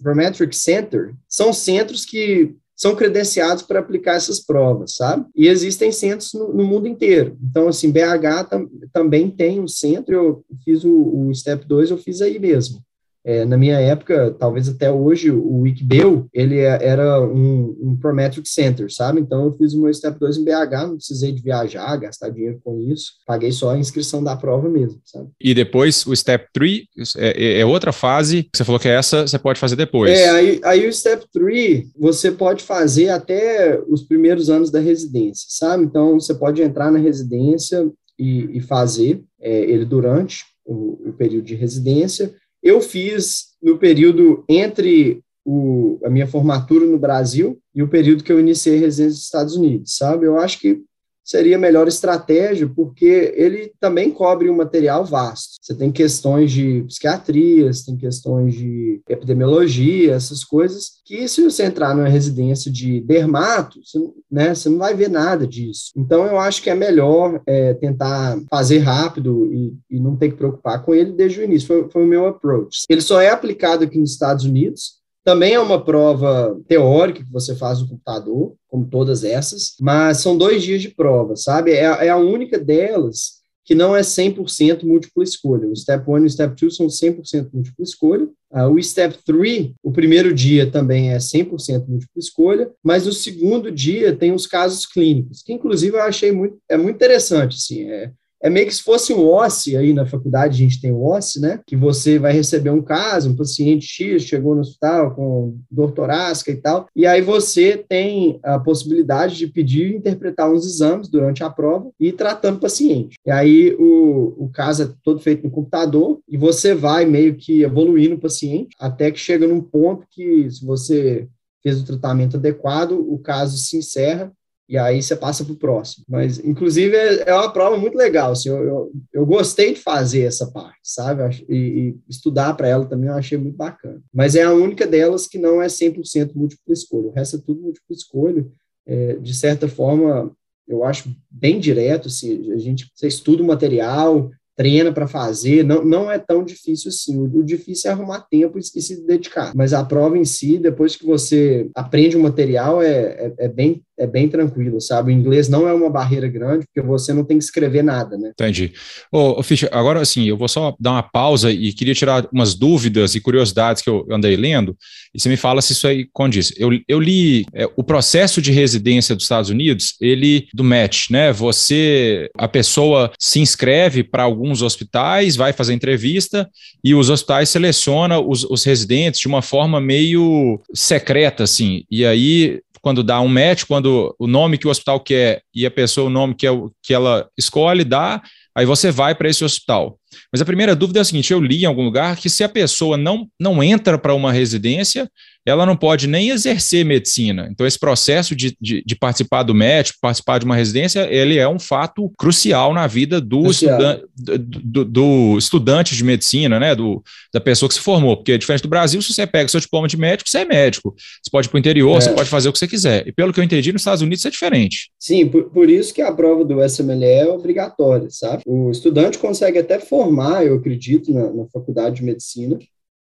[SPEAKER 2] Prometric Center, são centros que são credenciados para aplicar essas provas, sabe? E existem centros no, no mundo inteiro. Então, assim, BH tam, também tem um centro, eu fiz o, o Step 2, eu fiz aí mesmo. É, na minha época, talvez até hoje, o Wikibel, ele é, era um, um Prometric Center, sabe? Então, eu fiz o meu Step 2 em BH, não precisei de viajar, gastar dinheiro com isso, paguei só a inscrição da prova mesmo, sabe?
[SPEAKER 1] E depois, o Step 3 é, é, é outra fase, você falou que é essa você pode fazer depois.
[SPEAKER 2] É, aí, aí o Step 3 você pode fazer até os primeiros anos da residência, sabe? Então, você pode entrar na residência e, e fazer é, ele durante o, o período de residência, eu fiz no período entre o, a minha formatura no Brasil e o período que eu iniciei residência nos Estados Unidos, sabe? Eu acho que seria a melhor estratégia, porque ele também cobre um material vasto. Você tem questões de psiquiatria, você tem questões de epidemiologia, essas coisas, que se você entrar numa residência de dermato, você, né, você não vai ver nada disso. Então, eu acho que é melhor é, tentar fazer rápido e, e, não ter que preocupar com ele desde o início. Foi, foi o meu approach. Ele só é aplicado aqui nos Estados Unidos, também é uma prova teórica que você faz no computador, como todas essas, mas são dois dias de prova, sabe? É, é a única delas que não é 100% múltipla escolha. O Step 1 e o Step 2 são 100% múltipla escolha. Uh, o Step 3, o primeiro dia também é 100% múltipla escolha, mas o segundo dia tem os casos clínicos, que inclusive eu achei muito, é muito interessante, assim, é, é meio que se fosse um OSCE, aí na faculdade a gente tem o OSCE, né? Que você vai receber um caso, um paciente X chegou no hospital com dor torácica e tal, e aí você tem a possibilidade de pedir e interpretar uns exames durante a prova e ir tratando o paciente. E aí o, o caso é todo feito no computador e você vai meio que evoluindo o paciente até que chega num ponto que, se você fez o tratamento adequado, o caso se encerra e aí você passa para o próximo. Mas, inclusive, é, é uma prova muito legal. Assim, eu, eu, eu, gostei de fazer essa parte, sabe? E, e estudar para ela também eu achei muito bacana. Mas é a única delas que não é 100% múltipla escolha. O resto é tudo múltipla escolha. É, de certa forma, eu acho bem direto. Assim, a gente você estuda o material, treina para fazer, não, não é tão difícil assim. O, o difícil é arrumar tempo e, e, se dedicar. Mas a prova em si, depois que você aprende o material, é, é, é bem é bem tranquilo, sabe? O inglês não é uma barreira grande, porque você não tem que escrever nada, né?
[SPEAKER 1] Entendi. Ô, ô Fischer, agora assim, eu vou só dar uma pausa e queria tirar umas dúvidas e curiosidades que eu andei lendo, e você me fala se isso aí condiz. Eu, eu li é, o processo de residência dos Estados Unidos, ele, do match, né? Você, a pessoa se inscreve para alguns hospitais, vai fazer entrevista, e os hospitais selecionam os, os residentes de uma forma meio secreta, assim, e aí quando dá um match, quando o nome que o hospital quer e a pessoa o nome que, é que ela escolhe dá, aí você vai para esse hospital. Mas a primeira dúvida é a seguinte: eu li em algum lugar que se a pessoa não, não entra para uma residência, ela não pode nem exercer medicina. Então, esse processo de, de, de, participar do médico, participar de uma residência, ele é um fato crucial na vida do, estudan do, do, estudante de medicina, né? Do, da pessoa que se formou. Porque, diferente do Brasil, se você pega seu diploma de médico, você é médico. Você pode ir para o interior, é. você pode fazer o que você quiser. E pelo que eu entendi, nos Estados Unidos é diferente.
[SPEAKER 2] Sim, por, por isso que a prova do SMLE é obrigatória, sabe? O estudante consegue até formar, eu acredito, na, na faculdade de medicina,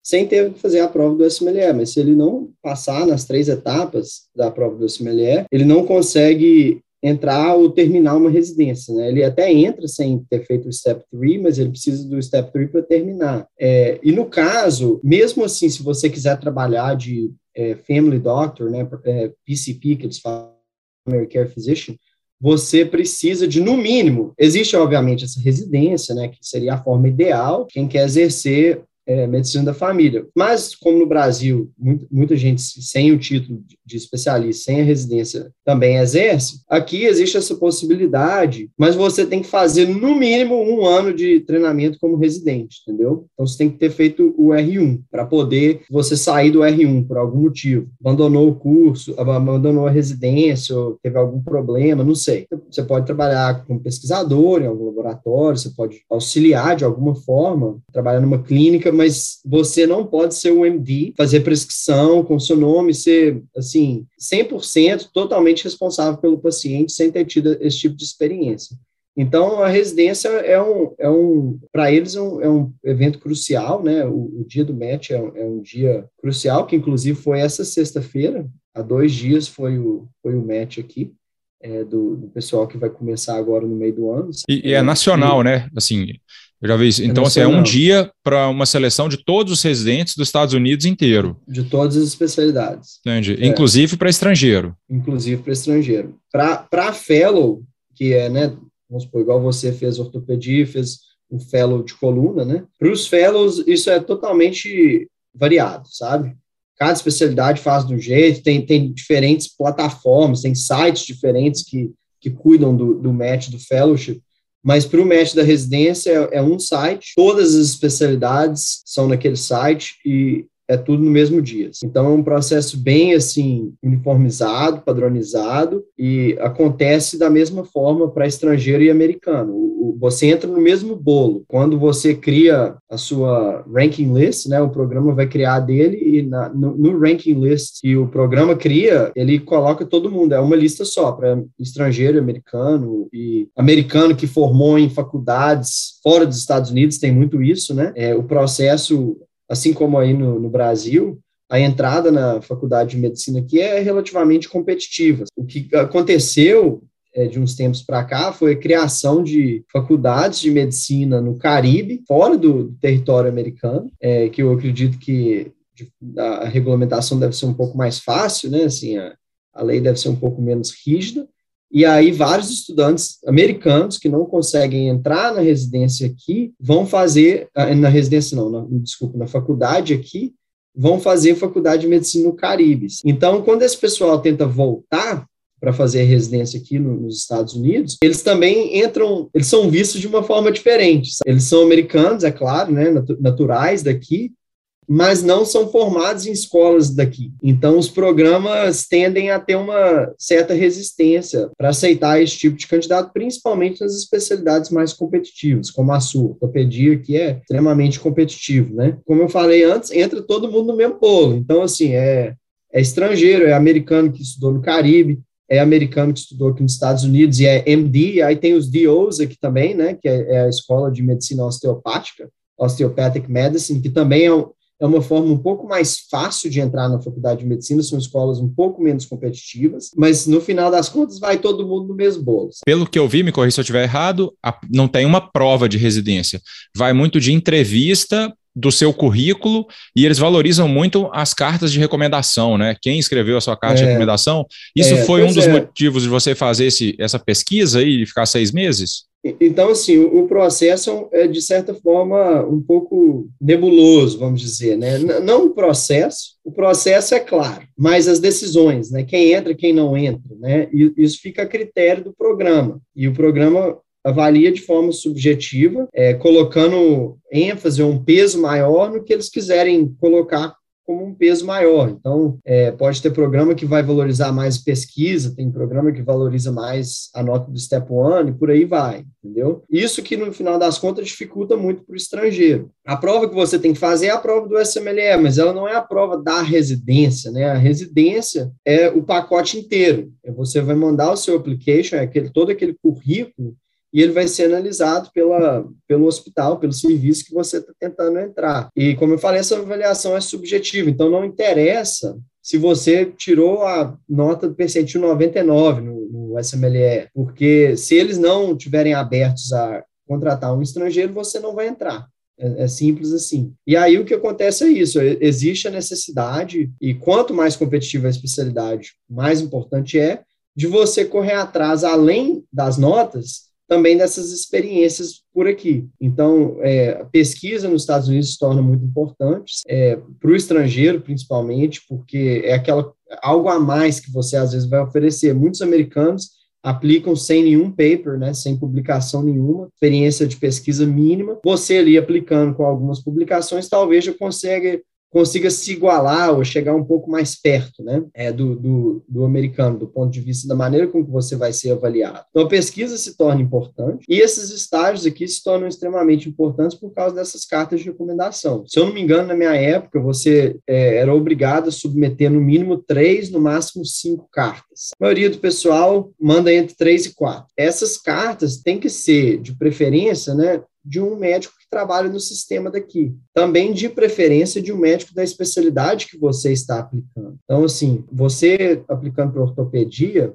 [SPEAKER 2] sem ter que fazer a prova do SMLE, mas se ele não passar nas três etapas da prova do SMLE, ele não consegue entrar ou terminar uma residência, né? Ele até entra sem ter feito o Step 3, mas ele precisa do Step 3 para terminar. É, e no caso, mesmo assim, se você quiser trabalhar de é, Family Doctor, né, é, PCP, que eles falam, Primary Care Physician, você precisa de, no mínimo, existe obviamente essa residência, né, que seria a forma ideal, quem quer exercer é, medicina da família. Mas, como no Brasil, muito, muita gente sem o título de especialista, sem a residência, também exerce, aqui existe essa possibilidade, mas você tem que fazer, no mínimo, um ano de treinamento como residente, entendeu? Então, você tem que ter feito o R1 para poder você sair do R1 por algum motivo. Abandonou o curso, abandonou a residência, ou teve algum problema, não sei. Você pode trabalhar como pesquisador em algum laboratório, você pode auxiliar de alguma forma, trabalhar numa clínica, mas você não pode ser um MD, fazer prescrição com seu nome, ser, assim, 100% totalmente responsável pelo paciente sem ter tido esse tipo de experiência. Então, a residência é um, é um para eles, é um, é um, evento crucial, né? O, o dia do match é um, é um, dia crucial, que inclusive foi essa sexta-feira, há dois dias foi o, foi o match aqui. É, do, do, pessoal que vai começar agora no meio do ano.
[SPEAKER 1] E, e é nacional, e, né? Assim, eu já vi isso. Então, assim, é um dia para uma seleção de todos os residentes dos Estados Unidos inteiro.
[SPEAKER 2] De todas as especialidades.
[SPEAKER 1] Entendi. É. Inclusive para estrangeiro.
[SPEAKER 2] Inclusive para estrangeiro. Para fellow, que é, né, vamos supor, igual você fez ortopedia, fez um fellow de coluna, né? Para os fellows, isso é totalmente variado, sabe? Cada especialidade faz um jeito, tem, tem diferentes plataformas, tem sites diferentes que, que cuidam do, do match, do fellowship. Mas para o mestre da residência é, é, um site, todas as especialidades são naquele site e é tudo no mesmo dia. Então é um processo bem assim uniformizado, padronizado e acontece da mesma forma para estrangeiro e americano. Você entra no mesmo bolo. Quando você cria a sua ranking list, né, o programa vai criar dele e na, no, no ranking list que o programa cria, ele coloca todo mundo. É uma lista só para estrangeiro, americano e americano que formou em faculdades fora dos Estados Unidos tem muito isso, né? É, o processo assim como aí no, no Brasil, a entrada na faculdade de medicina aqui é relativamente competitiva. O que aconteceu é, de uns tempos para cá foi a criação de faculdades de medicina no Caribe, fora do território americano, é, que eu acredito que a regulamentação deve ser um pouco mais fácil, né? Assim, a, a lei deve ser um pouco menos rígida, e aí, vários estudantes americanos que não conseguem entrar na residência aqui vão fazer, ah, na residência não, na, desculpa, na faculdade aqui, vão fazer faculdade de medicina no Caribe. Então, quando esse pessoal tenta voltar para fazer residência aqui no, nos Estados Unidos, eles também entram, eles são vistos de uma forma diferente. Eles são americanos, é claro, né, naturais daqui, mas não são formados em escolas daqui. Então, os programas tendem a ter uma certa resistência para aceitar esse tipo de candidato, principalmente nas especialidades mais competitivas, como a sua. Ortopedia, que é extremamente competitivo, né? Como eu falei antes, entra todo mundo no mesmo bolo. Então, assim, é, é estrangeiro, é americano que estudou no Caribe, é americano que estudou aqui nos Estados Unidos e é MD, aí tem os DOs aqui também, né, que é, é a Escola de Medicina Osteopática, Osteopathic Medicine, que também é um, é uma forma um pouco mais fácil de entrar na faculdade de medicina, são escolas um pouco menos competitivas, mas no final das contas vai todo mundo no mesmo bolo.
[SPEAKER 1] Pelo que eu vi, me corri se eu estiver errado, não tem uma prova de residência. Vai muito de entrevista do seu currículo e eles valorizam muito as cartas de recomendação, né? Quem escreveu a sua carta é, de recomendação. Isso é, foi um dos é. motivos de você fazer esse, essa pesquisa aí e ficar seis meses?
[SPEAKER 2] Então, assim, o processo é, de certa forma, um pouco nebuloso, vamos dizer, né? Não o processo, o processo é claro, mas as decisões, né? Quem entra, quem não entra, né? Isso fica a critério do programa. E o programa avalia de forma subjetiva, é, colocando ênfase ou um peso maior no que eles quiserem colocar como um peso maior. Então, é, pode ter programa que vai valorizar mais pesquisa, tem programa que valoriza mais a nota do Step One e por aí vai, entendeu? Isso que, no final das contas, dificulta muito para o estrangeiro. A prova que você tem que fazer é a prova do SMLE, mas ela não é a prova da residência, né? A residência é o pacote inteiro. Você vai mandar o seu application, é aquele, todo aquele currículo e ele vai ser analisado pela, pelo hospital, pelo serviço que você está tentando entrar. E, como eu falei, essa avaliação é subjetiva, então não interessa se você tirou a nota do percentil 99 no, no SMLE, porque se eles não tiverem abertos a contratar um estrangeiro, você não vai entrar. É, é, simples assim. E aí o que acontece é isso: existe a necessidade, e quanto mais competitiva a especialidade, mais importante é, de você correr atrás, além das notas, também dessas experiências por aqui. Então, é, a pesquisa nos Estados Unidos se torna muito importante, é, para o estrangeiro, principalmente, porque é aquela algo a mais que você às vezes vai oferecer. Muitos americanos aplicam sem nenhum paper, né, sem publicação nenhuma, experiência de pesquisa mínima. Você ali aplicando com algumas publicações, talvez já consiga consiga se igualar ou chegar um pouco mais perto né, é, do, do, do, americano, do ponto de vista da maneira com que você vai ser avaliado. Então, a pesquisa se torna importante e esses estágios aqui se tornam extremamente importantes por causa dessas cartas de recomendação. Se eu não me engano, na minha época, você é, era obrigado a submeter no mínimo três, no máximo cinco cartas. A maioria do pessoal manda entre três e quatro. Essas cartas têm que ser, de preferência, né, de um médico trabalha no sistema daqui. Também, de preferência, de um médico da especialidade que você está aplicando. Então, assim, você aplicando para ortopedia,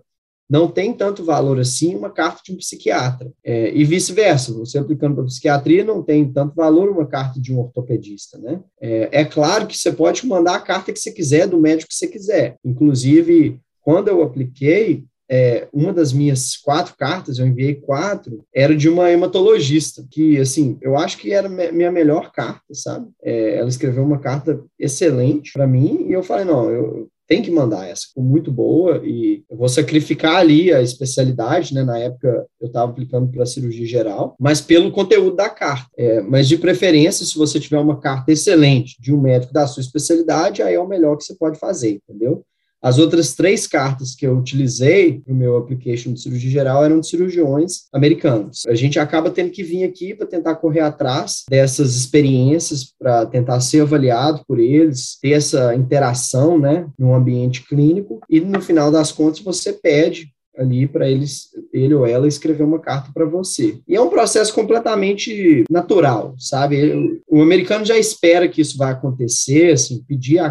[SPEAKER 2] não tem tanto valor assim uma carta de um psiquiatra. É, e vice-versa, você aplicando para psiquiatria não tem tanto valor uma carta de um ortopedista, né? É, é, claro que você pode mandar a carta que você quiser, do médico que você quiser. Inclusive, quando eu apliquei, é, uma das minhas quatro cartas, eu enviei quatro, era de uma hematologista, que, assim, eu acho que era minha melhor carta, sabe? É, ela escreveu uma carta excelente para mim, e eu falei, não, eu tenho que mandar essa, ficou muito boa, e eu vou sacrificar ali a especialidade, né? Na época eu estava aplicando para cirurgia geral, mas pelo conteúdo da carta. É, mas de preferência, se você tiver uma carta excelente de um médico da sua especialidade, aí é o melhor que você pode fazer, entendeu? As outras três cartas que eu utilizei no meu application de cirurgia geral eram de cirurgiões americanos. A gente acaba tendo que vir aqui para tentar correr atrás dessas experiências, para tentar ser avaliado por eles, ter essa interação, né, no ambiente clínico, e no final das contas você pede ali para eles, ele ou ela escrever uma carta para você. E é um processo completamente natural, sabe? O americano já espera que isso vai acontecer, assim, pedir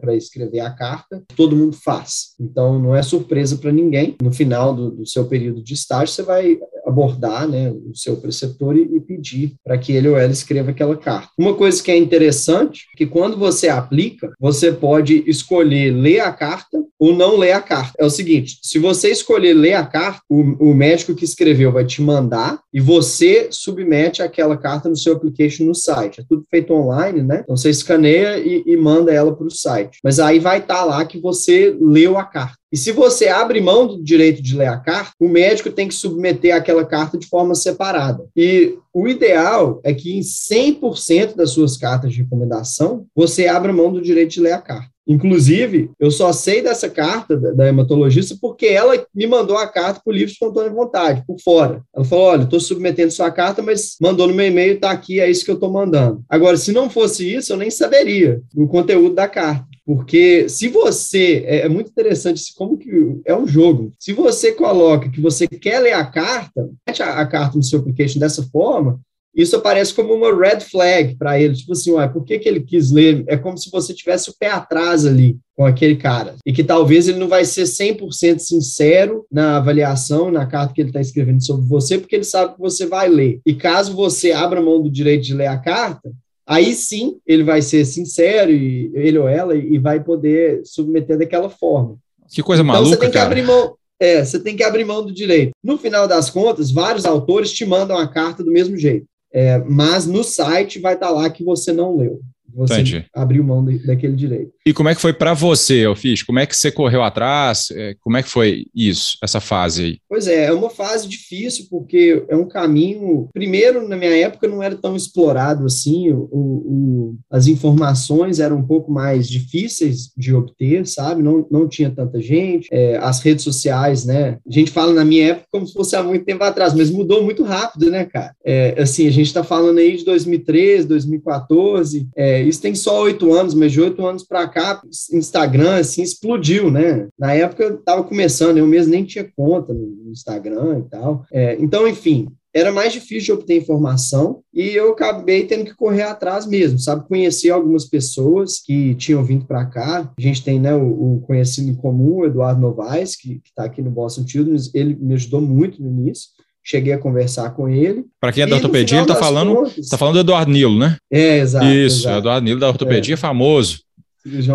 [SPEAKER 2] para escrever a carta, todo mundo faz. Então não é surpresa para ninguém. No final do, do, seu período de estágio, você vai abordar né, o seu preceptor e, e pedir para que ele ou ela escreva aquela carta. Uma coisa que é interessante, que quando você aplica, você pode escolher ler a carta ou não ler a carta. É o seguinte, se você escolher ler a carta, o, o médico que escreveu vai te mandar e você submete aquela carta no seu application no site. É tudo feito online, né? Então você escaneia e, e manda ela para o site. Mas aí vai estar tá lá que você leu a carta. E se você abre mão do direito de ler a carta, o médico tem que submeter aquela carta de forma separada. E o ideal é que em 100% das suas cartas de recomendação, você abra mão do direito de ler a carta. Inclusive, eu só sei dessa carta da, hematologista porque ela me mandou a carta por livro de espontânea vontade, por fora. Ela falou: olha, estou submetendo sua carta, mas mandou no meu e-mail, está aqui, é isso que eu estou mandando. Agora, se não fosse isso, eu nem saberia do conteúdo da carta. Porque se você. É, é, muito interessante como que é um jogo. Se você coloca que você quer ler a carta, a, a carta no seu application dessa forma, isso aparece como uma red flag para ele. Tipo assim, ué, por que, que ele quis ler? É como se você tivesse o pé atrás ali com aquele cara. E que talvez ele não vai ser 100% sincero na avaliação, na carta que ele está escrevendo sobre você, porque ele sabe que você vai ler. E caso você abra mão do direito de ler a carta, aí sim ele vai ser sincero, e, ele ou ela, e vai poder submeter daquela forma.
[SPEAKER 1] Que coisa então, maluca, você tem que cara. abrir
[SPEAKER 2] mão. É, você tem que abrir mão do direito. No final das contas, vários autores te mandam a carta do mesmo jeito. É, mas no site vai estar lá que você não leu. Você Entendi. abriu mão de, daquele direito.
[SPEAKER 1] E como é que foi para você, Ofis? Como é que você correu atrás? É, como é que foi isso, essa fase aí?
[SPEAKER 2] Pois é, é uma fase difícil, porque é um caminho. Primeiro, na minha época, não era tão explorado assim, o, o, as informações eram um pouco mais difíceis de obter, sabe? Não, não tinha tanta gente. É, as redes sociais, né? A gente fala na minha época como se fosse há muito tempo atrás, mas mudou muito rápido, né, cara? É, assim, a gente está falando aí de 2013, 2014. É, isso tem só oito anos, mas de oito anos para cá, Instagram, assim, explodiu, né? Na época eu estava começando, eu mesmo nem tinha conta no Instagram e tal. É, então, enfim, era mais difícil de obter informação e eu acabei tendo que correr atrás mesmo, sabe? Conhecer algumas pessoas que tinham vindo para cá. A gente tem né, o, o, conhecido em comum, Eduardo Novaes, que está aqui no Boston Children's. Ele me ajudou muito no início. Cheguei a conversar com ele.
[SPEAKER 1] Para quem é da ortopedia, ele está falando, contas, tá falando do Eduardo Nilo, né?
[SPEAKER 2] É, exato.
[SPEAKER 1] Isso,
[SPEAKER 2] exato.
[SPEAKER 1] Eduardo Nilo da ortopedia é. famoso.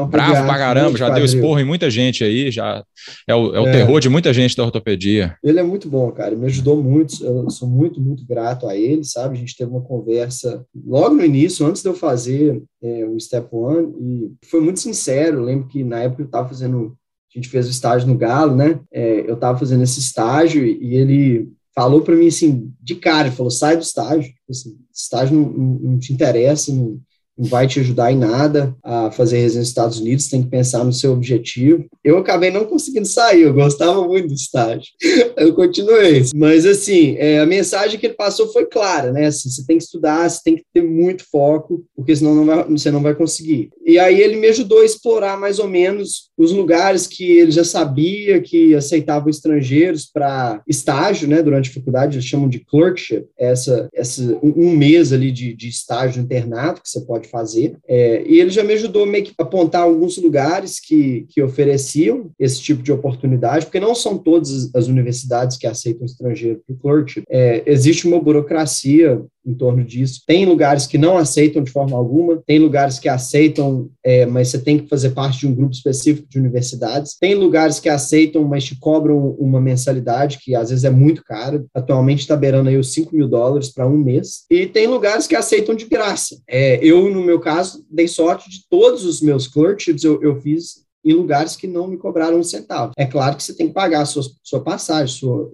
[SPEAKER 1] Bravo pra caramba, já deu esporro em muita gente aí, já é o, é o é. terror de muita gente da ortopedia.
[SPEAKER 2] Ele é muito bom, cara, me ajudou muito, eu sou muito, muito grato a ele, sabe? A gente teve uma conversa logo no início, antes de eu fazer é, o Step One, e foi muito sincero. Eu lembro que na época eu estava fazendo, a gente fez o estágio no Galo, né? É, eu estava fazendo esse estágio e ele falou para mim assim, de cara, falou: sai do estágio, assim, estágio não, não, não te interessa, não não vai te ajudar em nada a fazer residência nos Estados Unidos, tem que pensar no seu objetivo. Eu acabei não conseguindo sair, eu gostava muito do estágio. Eu continuei. Mas, assim, é, a mensagem que ele passou foi clara, né? Assim, você tem que estudar, você tem que ter muito foco, porque senão não vai, você não vai conseguir. E aí ele me ajudou a explorar mais ou menos os lugares que ele já sabia que aceitavam estrangeiros para estágio, né? Durante a faculdade, eles chamam de clerkship, essa, essa um mês ali de, de estágio internato que você pode fazer. É, e ele já me ajudou meio que a apontar alguns lugares que, que ofereciam esse tipo de oportunidade, porque não são todas as universidades que aceitam estrangeiro para o clerkship. É, existe uma burocracia em torno disso. Tem lugares que não aceitam de forma alguma, tem lugares que aceitam, é, mas você tem que fazer parte de um grupo específico de universidades. Tem lugares que aceitam, mas te cobram uma mensalidade que às vezes é muito cara. Atualmente está beirando aí os 5 mil dólares para um mês. E tem lugares que aceitam de graça. É, eu, no meu caso, dei sorte de todos os meus clerkships, eu, eu fiz em lugares que não me cobraram um centavo. É claro que você tem que pagar a sua, sua passagem, sua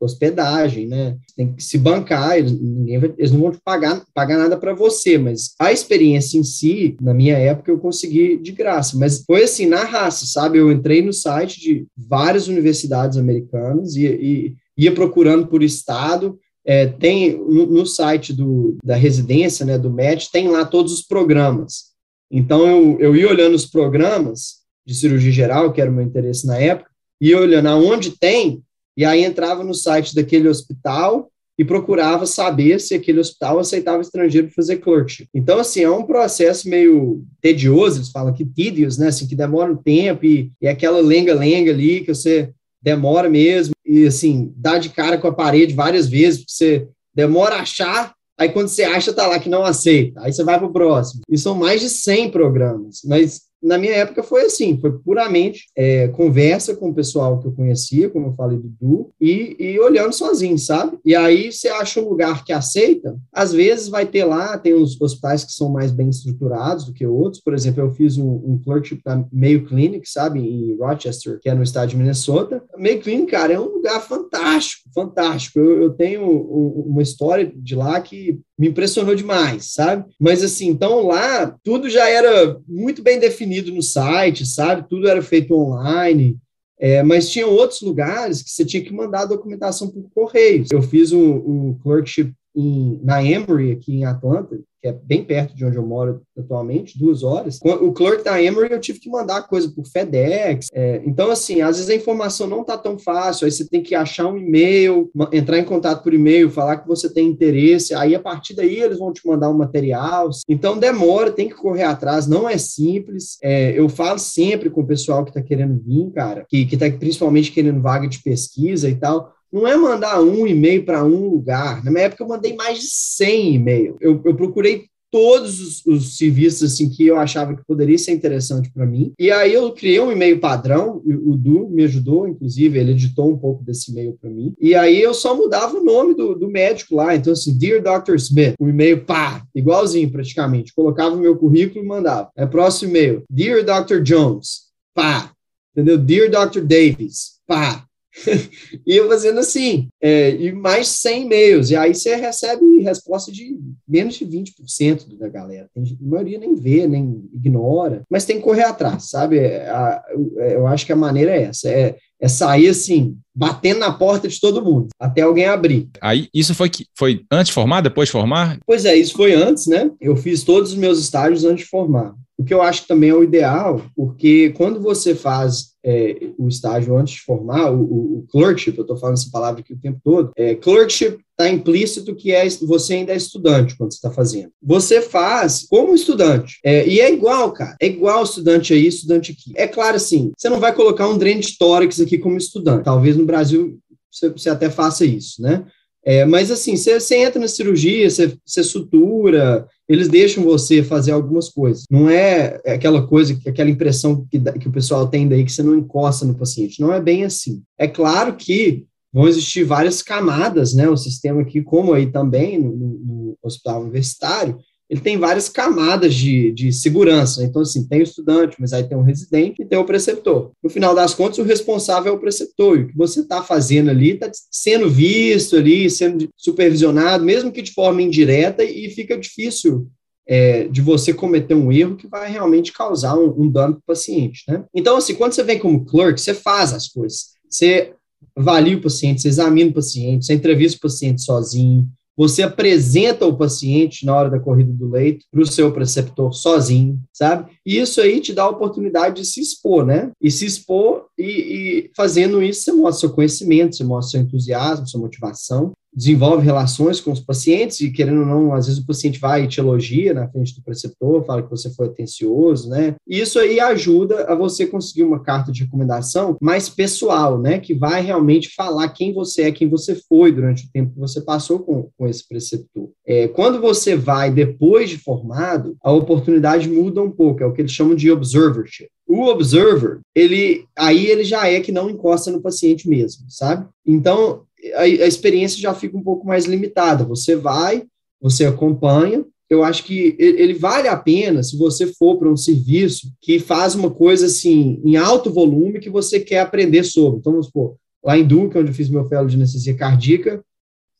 [SPEAKER 2] hospedagem, né? Você tem que se bancar, eles, vai, eles não vão te pagar, pagar nada para você, mas a experiência em si, na minha época, eu consegui de graça. Mas foi assim, na raça, sabe? Eu entrei no site de várias universidades americanas e, e ia procurando por estado, é, tem no, no, site do, da residência, né, do MED, tem lá todos os programas. Então, eu, eu ia olhando os programas de cirurgia geral, que era o meu interesse na época, e olhando aonde tem, e aí entrava no site daquele hospital e procurava saber se aquele hospital aceitava estrangeiro para fazer clerkship. Então, assim, é um processo meio tedioso, eles falam que tedious, né, assim, que demora um tempo e, e aquela lenga-lenga ali que você demora mesmo e, assim, dá de cara com a parede várias vezes, você demora a achar, aí quando você acha, tá lá que não aceita, aí você vai para o próximo. E são mais de 100 programas, mas na minha época foi assim, foi puramente é, conversa com o pessoal que eu conhecia, como eu falei do Du, e, e, olhando sozinho, sabe? E aí você acha um lugar que aceita, às vezes vai ter lá, tem os hospitais que são mais bem estruturados do que outros, por exemplo, eu fiz um, um clerkship na Mayo Clinic, sabe, em Rochester, que é no estado de Minnesota. Mayo Clinic, cara, é um lugar fantástico, fantástico. Eu, eu tenho uma história de lá que me impressionou demais, sabe? Mas assim, então lá tudo já era muito bem definido no site, sabe? Tudo era feito online. É, mas tinha outros lugares que você tinha que mandar a documentação por correio. Eu fiz o, o clerkship em, na Emory, aqui em Atlanta, que é bem perto de onde eu moro atualmente, duas horas. O clerk da Emory eu tive que mandar coisa por FedEx. É, então, assim, às vezes a informação não está tão fácil, aí você tem que achar um e-mail, entrar em contato por e-mail, falar que você tem interesse, aí a partir daí eles vão te mandar um material. Então, demora, tem que correr atrás, não é simples. É, eu falo sempre com o pessoal que está querendo vir, cara, que está principalmente querendo vaga de pesquisa e tal, não é mandar um e-mail para um lugar. Na minha época, eu mandei mais de 100 e-mails. Eu, eu procurei todos os, os, serviços assim que eu achava que poderia ser interessante para mim. E aí eu criei um e-mail padrão, o Du me ajudou, inclusive, ele editou um pouco desse e-mail para mim. E aí eu só mudava o nome do, do médico lá. Então, assim, Dear Dr. Smith, o e-mail, pá, igualzinho praticamente. Colocava o meu currículo e mandava. É próximo e-mail. Dear Dr. Jones, pá. Entendeu? Dear Dr. Davis, pá e eu fazendo assim, é, e mais 100 e-mails, e aí você recebe resposta de menos de 20% da galera. A maioria nem vê, nem ignora, mas tem que correr atrás, sabe? É, a, é, eu acho que a maneira é essa, é, é sair assim, batendo na porta de todo mundo, até alguém abrir.
[SPEAKER 1] Aí, isso foi que foi antes de formar, depois de formar?
[SPEAKER 2] Pois é, isso foi antes, né? Eu fiz todos os meus estágios antes de formar. O que eu acho que também é o ideal, porque quando você faz é, o estágio antes de formar, o, o clerkship, eu estou falando essa palavra aqui o tempo todo, é, clerkship está implícito que é você ainda é estudante quando você está fazendo. Você faz como estudante. É, e é igual, cara. É igual estudante aí, estudante aqui. É claro, assim, você não vai colocar um drainage tórax aqui como estudante. Talvez no Brasil você, você até faça isso, né? É, mas assim, você, entra na cirurgia, você, sutura, eles deixam você fazer algumas coisas. Não é aquela coisa, aquela impressão que, que o pessoal tem daí que você não encosta no paciente. Não é bem assim. É claro que vão existir várias camadas, né? O sistema aqui, como aí também no, no hospital universitário, ele tem várias camadas de, de segurança. Então, assim, tem o estudante, mas aí tem o residente e tem o preceptor. No final das contas, o responsável é o preceptor. E o que você está fazendo ali está sendo visto ali, sendo supervisionado, mesmo que de forma indireta, e fica difícil é, de você cometer um erro que vai realmente causar um, um dano para o paciente. Né? Então, assim, quando você vem como clerk, você faz as coisas. Você avalia o paciente, você examina o paciente, você entrevista o paciente sozinho, você apresenta o paciente na hora da corrida do leito para o seu preceptor sozinho, sabe? E isso aí te dá a oportunidade de se expor, né? E se expor e, e fazendo isso, você mostra seu conhecimento, você mostra seu entusiasmo, sua motivação desenvolve relações com os pacientes e, querendo ou não, às vezes o paciente vai e te elogia na frente do preceptor, fala que você foi atencioso, né? E isso aí ajuda a você conseguir uma carta de recomendação mais pessoal, né? Que vai realmente falar quem você é, quem você foi durante o tempo que você passou com, com esse preceptor. É, quando você vai depois de formado, a oportunidade muda um pouco, é o que eles chamam de observership. O observer, ele aí ele já é que não encosta no paciente mesmo, sabe? Então, a, a experiência já fica um pouco mais limitada. Você vai, você acompanha, eu acho que ele vale a pena se você for para um serviço que faz uma coisa assim em alto volume que você quer aprender sobre. Então, vamos supor, lá em Duque, onde eu fiz meu fellow de anestesia cardíaca,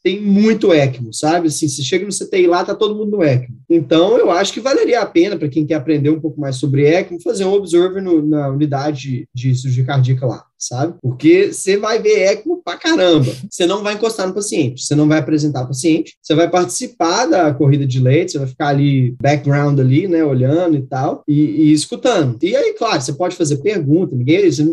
[SPEAKER 2] tem muito ECMO, sabe? Assim, se chega no CTI lá, tá todo mundo no ECMO. Então, eu acho que valeria a pena, para quem quer aprender um pouco mais sobre ECMO, fazer um observer no, na unidade de cirurgia cardíaca lá, sabe? Porque você vai ver ECMO pra caramba. Você não vai encostar no paciente, você não vai apresentar o paciente, você vai participar da corrida de leite, você vai ficar ali, background ali, né, olhando e tal, e, e escutando. E aí, claro, você pode fazer pergunta, ninguém... Você,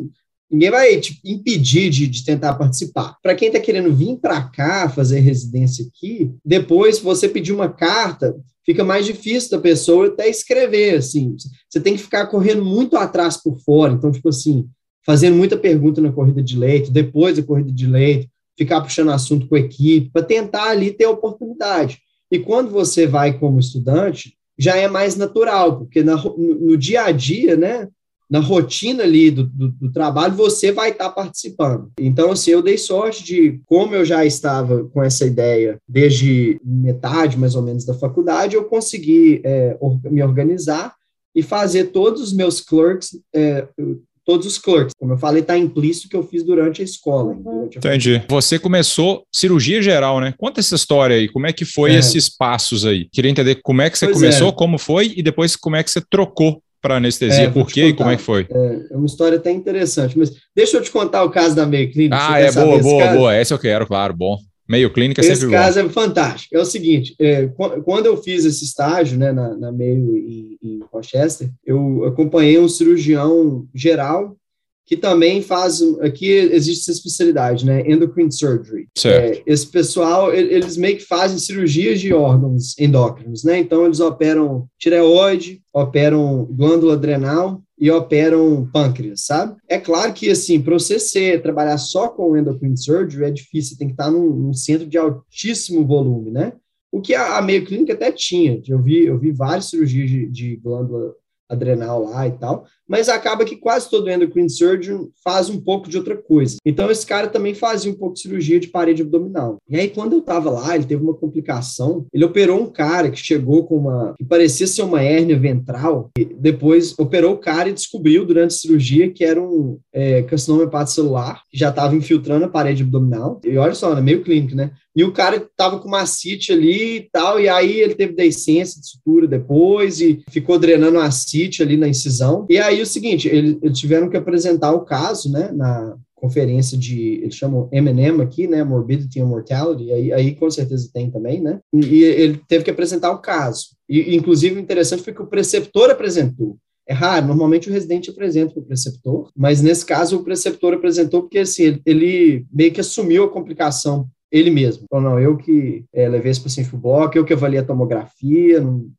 [SPEAKER 2] Ninguém vai te impedir de, de tentar participar. Para quem está querendo vir para cá fazer residência aqui, depois você pedir uma carta, fica mais difícil da pessoa até escrever, assim. Você tem que ficar correndo muito atrás por fora. Então, tipo assim, fazendo muita pergunta na corrida de leito, depois da corrida de leito, ficar puxando assunto com a equipe, para tentar ali ter oportunidade. E quando você vai como estudante, já é mais natural, porque na, no, no dia a dia, né, na rotina ali do, do, do, trabalho, você vai estar participando. Então, assim, eu dei sorte de, como eu já estava com essa ideia desde metade, mais ou menos, da faculdade, eu consegui é, me organizar e fazer todos os meus clerks, é, todos os clerks. Como eu falei, está implícito que eu fiz durante a escola. Durante
[SPEAKER 1] a Entendi. Você começou cirurgia geral, né? Conta essa história aí, como é que foi é. esses passos aí? Queria entender como é que você pois começou, é. como foi, e depois como é que você trocou para anestesia? É, Por quê e como é que foi?
[SPEAKER 2] É, é, uma história até interessante, mas deixa eu te contar o caso da Meio Clínica.
[SPEAKER 1] Ah, é boa, boa, caso? boa. Essa eu quero, claro, bom. Meio Clínica é
[SPEAKER 2] sempre Esse caso bom. é fantástico. É o seguinte, é, quando eu fiz esse estágio né, na, na Meio em, em Rochester, eu acompanhei um cirurgião geral que também faz, aqui existe essa especialidade, né, endocrine surgery.
[SPEAKER 1] Certo.
[SPEAKER 2] É, esse pessoal, eles meio que fazem cirurgias de órgãos endócrinos, né, então eles operam tireoide, operam glândula adrenal e operam pâncreas, sabe? É claro que, assim, para você ser, trabalhar só com endocrine surgery é difícil, tem que estar num, num centro de altíssimo volume, né? O que a, a meio clínica até tinha, eu vi, eu vi várias cirurgias de, de glândula adrenal lá e tal, mas acaba que quase todo endocrine surgeon faz um pouco de outra coisa. Então esse cara também fazia um pouco de cirurgia de parede abdominal. E aí quando eu tava lá, ele teve uma complicação, ele operou um cara que chegou com uma que parecia ser uma hérnia ventral, e depois operou o cara e descobriu durante a cirurgia que era um é, carcinoma hepatocelular, que já estava infiltrando a parede abdominal. E olha só, é meio clínico, né? E o cara tava com uma cite ali e tal, e aí ele teve deiscência de sutura depois e ficou drenando a cite ali na incisão. E aí o seguinte, eles, tiveram que apresentar o caso, né, na, conferência de, eles chamam M&M aqui, né, Morbidity and Mortality, aí, aí com certeza tem também, né, e ele teve que apresentar o caso. E, inclusive, interessante foi que o preceptor apresentou. É raro, normalmente o residente apresenta para o preceptor, mas nesse caso o preceptor apresentou porque assim, ele meio que assumiu a complicação ele mesmo. Falou, não, eu que é, levei esse paciente para o bloco, eu que avaliei a tomografia, não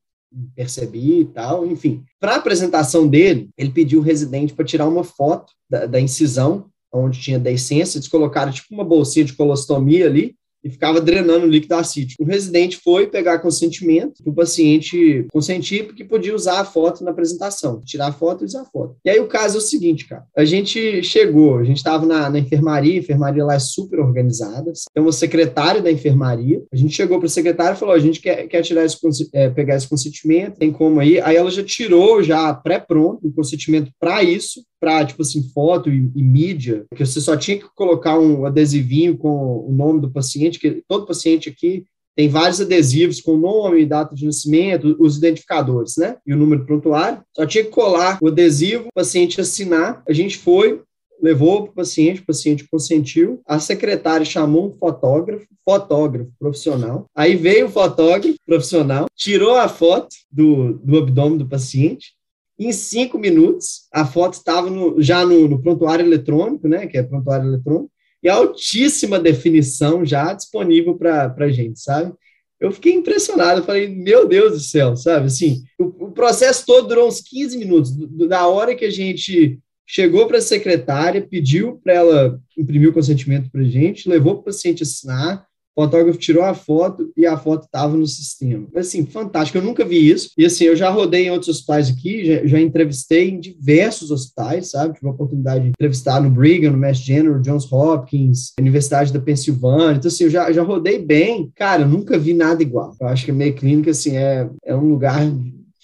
[SPEAKER 2] percebi e tal, enfim. Para a apresentação dele, ele pediu o residente para tirar uma foto da, da incisão, onde tinha decência, eles colocaram tipo uma bolsinha de colostomia ali, e ficava drenando o líquido acítico. O residente foi pegar consentimento o paciente consentir porque podia usar a foto na apresentação, tirar a foto e usar a foto. E aí o caso é o seguinte, cara, a gente chegou, a gente estava na, na, enfermaria, a enfermaria lá é super organizada, tem uma secretária da enfermaria, a gente chegou para a secretária e falou, a gente quer, quer tirar esse, é, pegar esse consentimento, tem como aí? Aí ela já tirou, já pré-pronto, o consentimento para isso, para, tipo assim, foto e, e, mídia, que você só tinha que colocar um adesivinho com o nome do paciente, que todo paciente aqui tem vários adesivos com nome, data de nascimento, os identificadores, né? E o número prontuário. Só tinha que colar o adesivo, o paciente assinar. A gente foi, levou para o paciente, o paciente consentiu. A secretária chamou um fotógrafo, fotógrafo profissional. Aí veio o fotógrafo profissional, tirou a foto do, do abdômen do paciente, em cinco minutos, a foto estava no, já no, no, prontuário eletrônico, né, que é prontuário eletrônico, e altíssima definição já disponível para a gente, sabe? Eu fiquei impressionado, falei, meu Deus do céu, sabe? Assim, o, o processo todo durou uns 15 minutos, do, da hora que a gente chegou para a secretária, pediu para ela imprimir o consentimento para a gente, levou para o paciente assinar, o fotógrafo tirou a foto e a foto estava no sistema. Assim, fantástico, eu nunca vi isso. E assim, eu já rodei em outros hospitais aqui, já, já entrevistei em diversos hospitais, sabe? Tive a oportunidade de entrevistar no Brigham, no Mass General, Johns Hopkins, Universidade da Pensilvânia. Então, assim, eu já, já rodei bem. Cara, eu nunca vi nada igual. Eu acho que a meia clínica, assim, é, é um lugar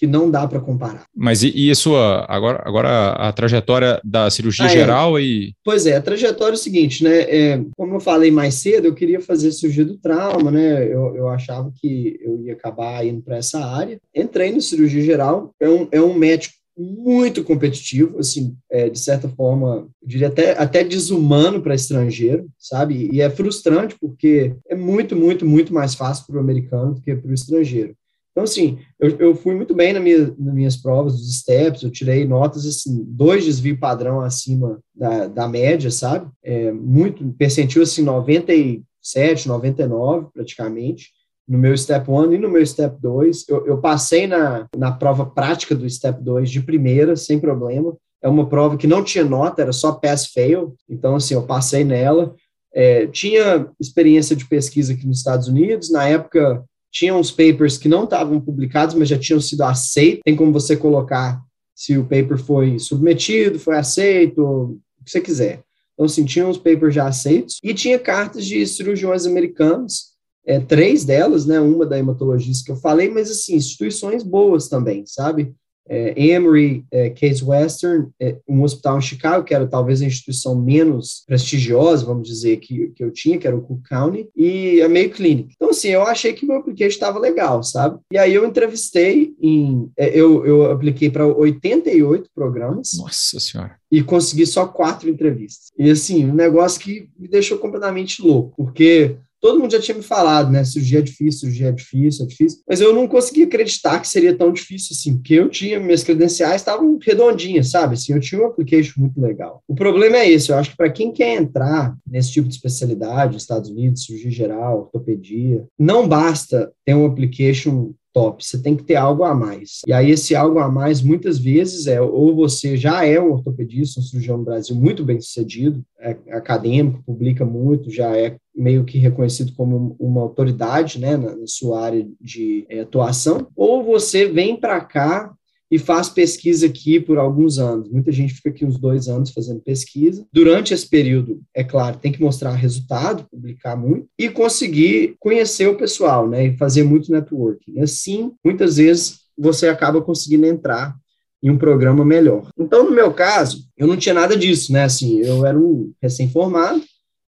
[SPEAKER 2] que não dá para comparar.
[SPEAKER 1] Mas e, e, a sua, agora, agora a trajetória da cirurgia ah, é. geral é. e...
[SPEAKER 2] Pois é, a trajetória é o seguinte, né, é, como eu falei mais cedo, eu queria fazer cirurgia do trauma, né, eu, eu achava que eu ia acabar indo para essa área, entrei no cirurgia geral, é um, é um médico muito competitivo, assim, é, de certa forma, eu diria até, até desumano para estrangeiro, sabe? E é frustrante porque é muito, muito, muito mais fácil para o americano do que para o estrangeiro. Então, assim, eu, eu fui muito bem na minha, nas minhas provas dos steps, eu tirei notas, assim, dois desvio padrão acima da, da média, sabe? É, muito, percentil, assim, 97, 99, praticamente, no meu step 1 e no meu step 2. Eu, eu passei na, na prova prática do step 2 de primeira, sem problema. É uma prova que não tinha nota, era só pass-fail, então, assim, eu passei nela. É, tinha experiência de pesquisa aqui nos Estados Unidos, na época tinha uns papers que não estavam publicados, mas já tinham sido aceitos. Tem como você colocar se o paper foi submetido, foi aceito, o que você quiser. Então, assim, tinha uns papers já aceitos e tinha cartas de cirurgiões americanos, é, três delas, né, uma da hematologista que eu falei, mas, assim, instituições boas também, sabe? É, Emory é, Case Western, é, um hospital em Chicago, que era talvez a instituição menos prestigiosa, vamos dizer, que, que eu tinha, que era o Cook County, e a Mayo Clinic. Então, assim, eu achei que meu application estava legal, sabe? E aí eu entrevistei em... É, eu, eu apliquei para 88 programas.
[SPEAKER 1] Nossa Senhora!
[SPEAKER 2] E consegui só quatro entrevistas. E, assim, um negócio que me deixou completamente louco, porque todo mundo já tinha me falado, né? Cirurgia é difícil, cirurgia é difícil, é difícil. Mas eu não conseguia acreditar que seria tão difícil assim, porque eu tinha, minhas credenciais estavam redondinhas, sabe? Assim, eu tinha um application muito legal. O problema é esse, eu acho que para quem quer entrar nesse tipo de especialidade, Estados Unidos, cirurgia geral, ortopedia, não basta ter um application top, você tem que ter algo a mais. E aí esse algo a mais muitas vezes é ou você já é um ortopedista, um cirurgião no Brasil muito bem sucedido, é acadêmico, publica muito, já é meio que reconhecido como uma autoridade, né, na, sua área de é, atuação, ou você vem para cá e faz pesquisa aqui por alguns anos. Muita gente fica aqui uns dois anos fazendo pesquisa. Durante esse período, é claro, tem que mostrar resultado, publicar muito e conseguir conhecer o pessoal, né? E fazer muito networking. Assim, muitas vezes você acaba conseguindo entrar em um programa melhor. Então, no meu caso, eu não tinha nada disso, né? Assim, eu era um recém-formado,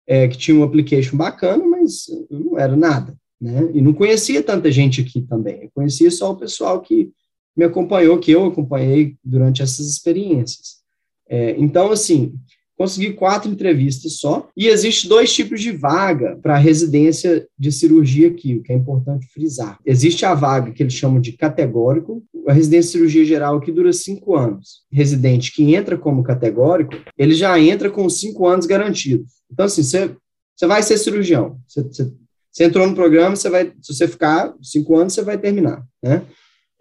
[SPEAKER 2] é, que tinha um application bacana, mas não era nada, né? E não conhecia tanta gente aqui também. Eu conhecia só o pessoal que me acompanhou, que eu acompanhei durante essas experiências. É, então, assim, consegui quatro entrevistas só. E existe dois tipos de vaga para residência de cirurgia aqui, o que é importante frisar. Existe a vaga que eles chamam de categórico. A residência de cirurgia geral aqui dura cinco anos. Residente que entra como categórico, ele já entra com cinco anos garantidos. Então, assim, você, vai ser cirurgião. Você, você entrou no programa, você vai, se você ficar cinco anos, você vai terminar, né?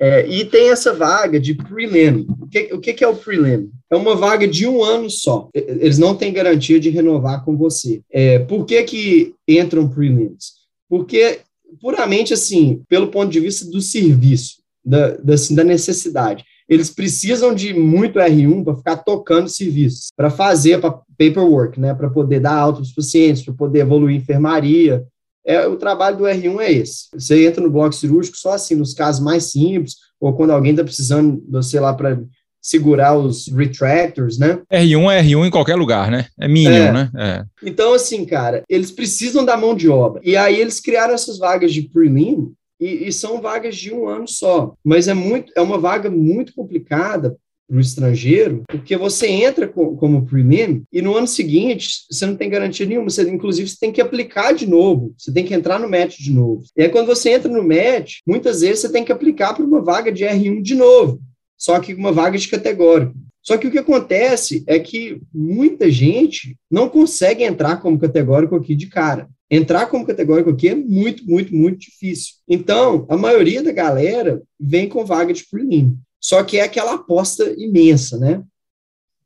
[SPEAKER 2] É, e tem essa vaga de prelim. O, que, o que, é o prelim? É uma vaga de um ano só. Eles não têm garantia de renovar com você. É, por que, que entram prelims? Porque, puramente assim, pelo ponto de vista do serviço, da, da, assim, da necessidade. Eles precisam de muito R1 para ficar tocando serviços, para fazer para paperwork, né, para poder dar alta para os pacientes, para poder evoluir enfermaria, é, o trabalho do R1 é esse. Você entra no bloco cirúrgico só assim, nos casos mais simples, ou quando alguém está precisando, sei lá, para segurar os retractors, né?
[SPEAKER 1] R1 é R1 em qualquer lugar, né? É mínimo, é. né? É.
[SPEAKER 2] Então, assim, cara, eles precisam da mão de obra. E aí eles criaram essas vagas de prelim, e, e, são vagas de um ano só. Mas é muito, é uma vaga muito complicada para o estrangeiro, porque você entra com, como prelim e no ano seguinte você não tem garantia nenhuma. Você, inclusive, você tem que aplicar de novo, você tem que entrar no match de novo. E aí, quando você entra no match, muitas vezes você tem que aplicar para uma vaga de R1 de novo, só que uma vaga de categórico. Só que o que acontece é que muita gente não consegue entrar como categórico aqui de cara. Entrar como categórico aqui é muito, muito, muito difícil. Então, a maioria da galera vem com vaga de prelim. Só que é aquela aposta imensa, né?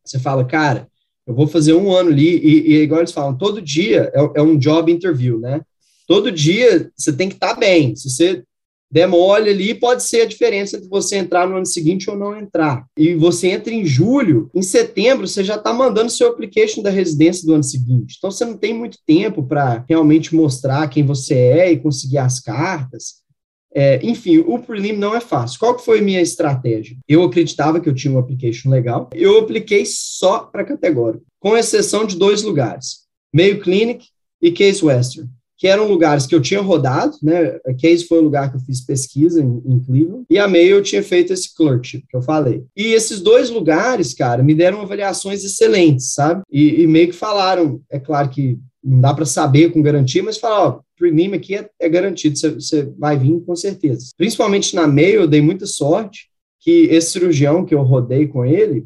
[SPEAKER 2] Você fala, cara, eu vou fazer um ano ali, e, e igual eles falam, todo dia é, é, um job interview, né? Todo dia você tem que estar tá bem. Se você der mole ali, pode ser a diferença de você entrar no ano seguinte ou não entrar. E você entra em julho, em setembro, você já está mandando seu application da residência do ano seguinte. Então, você não tem muito tempo para realmente mostrar quem você é e conseguir as cartas. É, enfim, o prelim não é fácil. Qual que foi a minha estratégia? Eu acreditava que eu tinha um application legal. Eu apliquei só para categórico, com exceção de dois lugares, Mayo Clinic e Case Western, que eram lugares que eu tinha rodado, né? A Case foi o lugar que eu fiz pesquisa em, em Cleveland, e a Mayo eu tinha feito esse clerkship que eu falei. E esses dois lugares, cara, me deram avaliações excelentes, sabe? E, e meio que falaram, é claro que não dá para saber com garantia, mas falaram, ó, premium aqui é, é garantido, você vai vir com certeza. Principalmente na meio, eu dei muita sorte que esse cirurgião que eu rodei com ele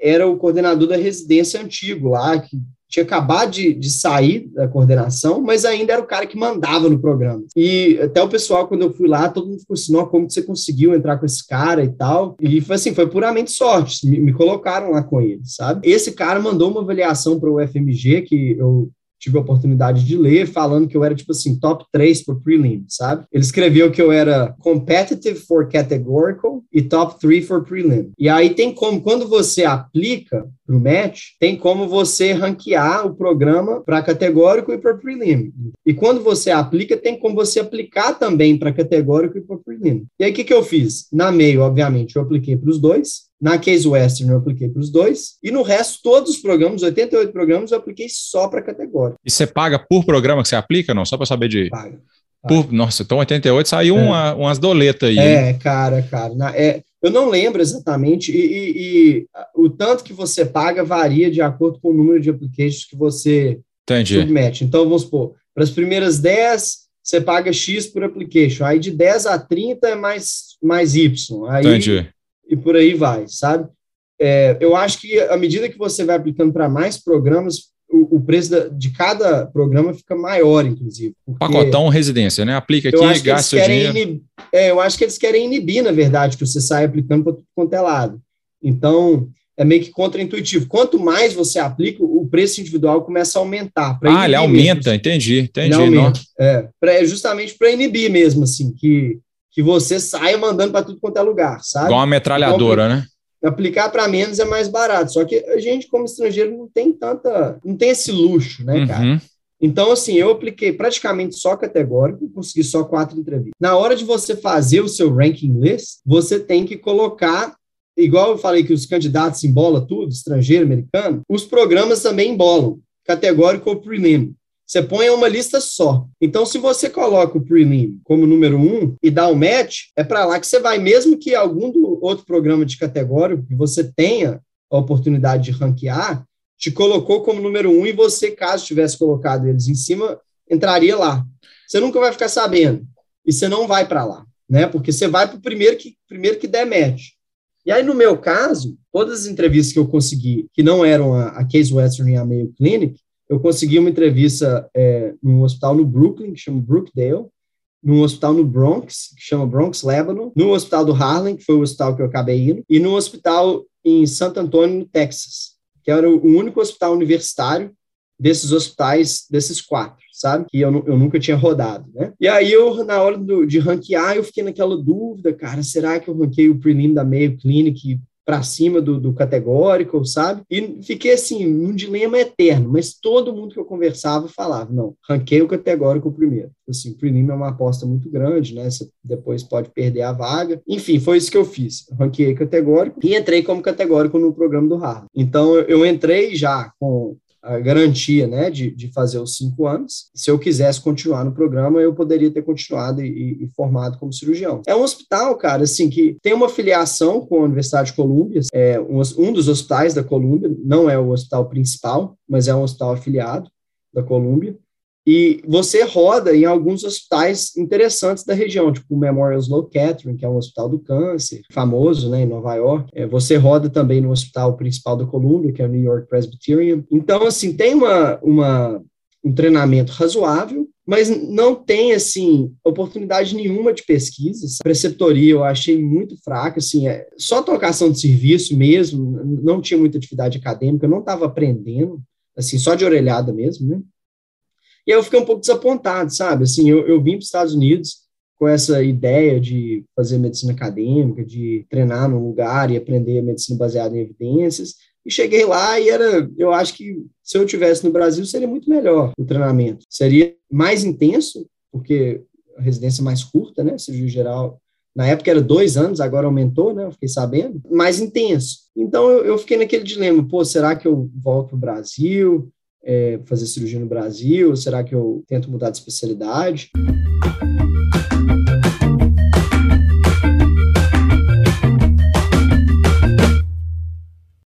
[SPEAKER 2] era o coordenador da residência antigo lá, que tinha acabado de, de, sair da coordenação, mas ainda era o cara que mandava no programa. E até o pessoal, quando eu fui lá, todo mundo ficou assim, como você conseguiu entrar com esse cara e tal. E foi assim, foi puramente sorte, me, me colocaram lá com ele, sabe? Esse cara mandou uma avaliação para o FMG, que eu tive a oportunidade de ler, falando que eu era, tipo assim, top 3 por prelim, sabe? Ele escreveu que eu era competitive for categorical e top 3 for prelim. E aí tem como, quando você aplica para o match, tem como você ranquear o programa para categórico e para prelim. E quando você aplica, tem como você aplicar também para categórico e para prelim. E aí o que, que eu fiz? Na meio, obviamente, eu apliquei para os dois. Na Case Western eu apliquei para os dois. E no resto, todos os programas, 88 programas, eu apliquei só para categoria.
[SPEAKER 1] E você paga por programa que você aplica, não? Só para saber de. Paga. Por, nossa, então 88 saiu é. uma, umas doletas aí.
[SPEAKER 2] É, cara, cara. Na, é, eu não lembro exatamente, e, e, e, o tanto que você paga varia de acordo com o número de applications que você Entendi. submete. Então, vamos supor, para as primeiras 10, você paga X por application. Aí de 10 a 30 é mais, mais Y. Aí, Entendi e por aí vai, sabe? É, eu acho que à medida que você vai aplicando para mais programas, o, o preço da, de cada programa fica maior, inclusive.
[SPEAKER 1] Pacotão residência, né? Aplica aqui, gasta o dinheiro.
[SPEAKER 2] Inib, é, eu acho que eles querem inibir, na verdade, que você saia aplicando para tudo quanto é lado. Então, é meio que contraintuitivo. Quanto mais você aplica, o preço individual começa a aumentar.
[SPEAKER 1] Ah, ele aumenta, mesmo. entendi, entendi. Ele aumenta,
[SPEAKER 2] é, pra, justamente para inibir mesmo, assim, que que você saia mandando para tudo quanto é lugar, sabe?
[SPEAKER 1] Igual uma metralhadora, então, né?
[SPEAKER 2] Aplicar para menos é mais barato. Só que a gente, como estrangeiro, não tem tanta. não tem esse luxo, né, cara? Uhum. Então, assim, eu apliquei praticamente só categórico, consegui só quatro entrevistas. Na hora de você fazer o seu ranking list, você tem que colocar, igual eu falei que os candidatos embolam tudo, estrangeiro, americano, os programas também embolam, categórico ou prelim você põe uma lista só. Então, se você coloca o prelim como número um e dá o match, é para lá que você vai, mesmo que algum outro programa de categoria que você tenha a oportunidade de ranquear, te colocou como número um e você, caso tivesse colocado eles em cima, entraria lá. Você nunca vai ficar sabendo e você não vai para lá, né? Porque você vai para o primeiro que, primeiro que der match. E aí, no meu caso, todas as entrevistas que eu consegui, que não eram a, a Case Western e a Mayo Clinic, eu consegui uma entrevista é, num hospital no Brooklyn, que chama Brookdale, num hospital no Bronx, que chama Bronx Lebanon, no hospital do Harlem, que foi o hospital que eu acabei indo, e no hospital em Santo Antônio, no Texas, que era o único hospital universitário desses hospitais, desses quatro, sabe? Que eu, eu nunca tinha rodado, né? E aí eu, na hora do, de ranquear, eu fiquei naquela dúvida, cara, será que eu ranquei o prelim da Mayo Clinic para cima do, do, categórico, sabe? E fiquei assim, num dilema eterno, mas todo mundo que eu conversava falava, não, ranquei o categórico primeiro. Assim, o prelim é uma aposta muito grande, né? Você depois pode perder a vaga. Enfim, foi isso que eu fiz. ranquei categórico e entrei como categórico no programa do Harvard. Então, eu entrei já com a garantia né, de, de fazer os cinco anos. Se eu quisesse continuar no programa, eu poderia ter continuado e, e, formado como cirurgião. É um hospital, cara, assim, que tem uma filiação com a Universidade de Colômbia, é um, um dos hospitais da Colômbia, não é o hospital principal, mas é um hospital afiliado da Colômbia. E você roda em alguns hospitais interessantes da região, tipo o Memorial Sloan Kettering, que é um hospital do câncer, famoso né, em Nova York. É, você roda também no hospital principal da Columbia, que é o New York Presbyterian. Então, assim, tem uma, uma, um treinamento razoável, mas não tem, assim, oportunidade nenhuma de pesquisa. A preceptoria eu achei muito fraca, assim, é, só trocação de serviço mesmo, não tinha muita atividade acadêmica, não estava aprendendo, assim, só de orelhada mesmo, né? E aí eu fiquei um pouco desapontado, sabe? Assim, eu, eu vim para os Estados Unidos com essa ideia de fazer medicina acadêmica, de treinar num lugar e aprender medicina baseada em evidências. E cheguei lá e era, eu acho que se eu tivesse no Brasil seria muito melhor o treinamento. Seria mais intenso, porque a residência é mais curta, né? Cirurgia geral na época era dois anos, agora aumentou, né? Eu fiquei sabendo, mais intenso. Então eu, eu fiquei naquele dilema: pô, será que eu volto para o Brasil? É, fazer cirurgia no Brasil? Será que eu tento mudar de especialidade?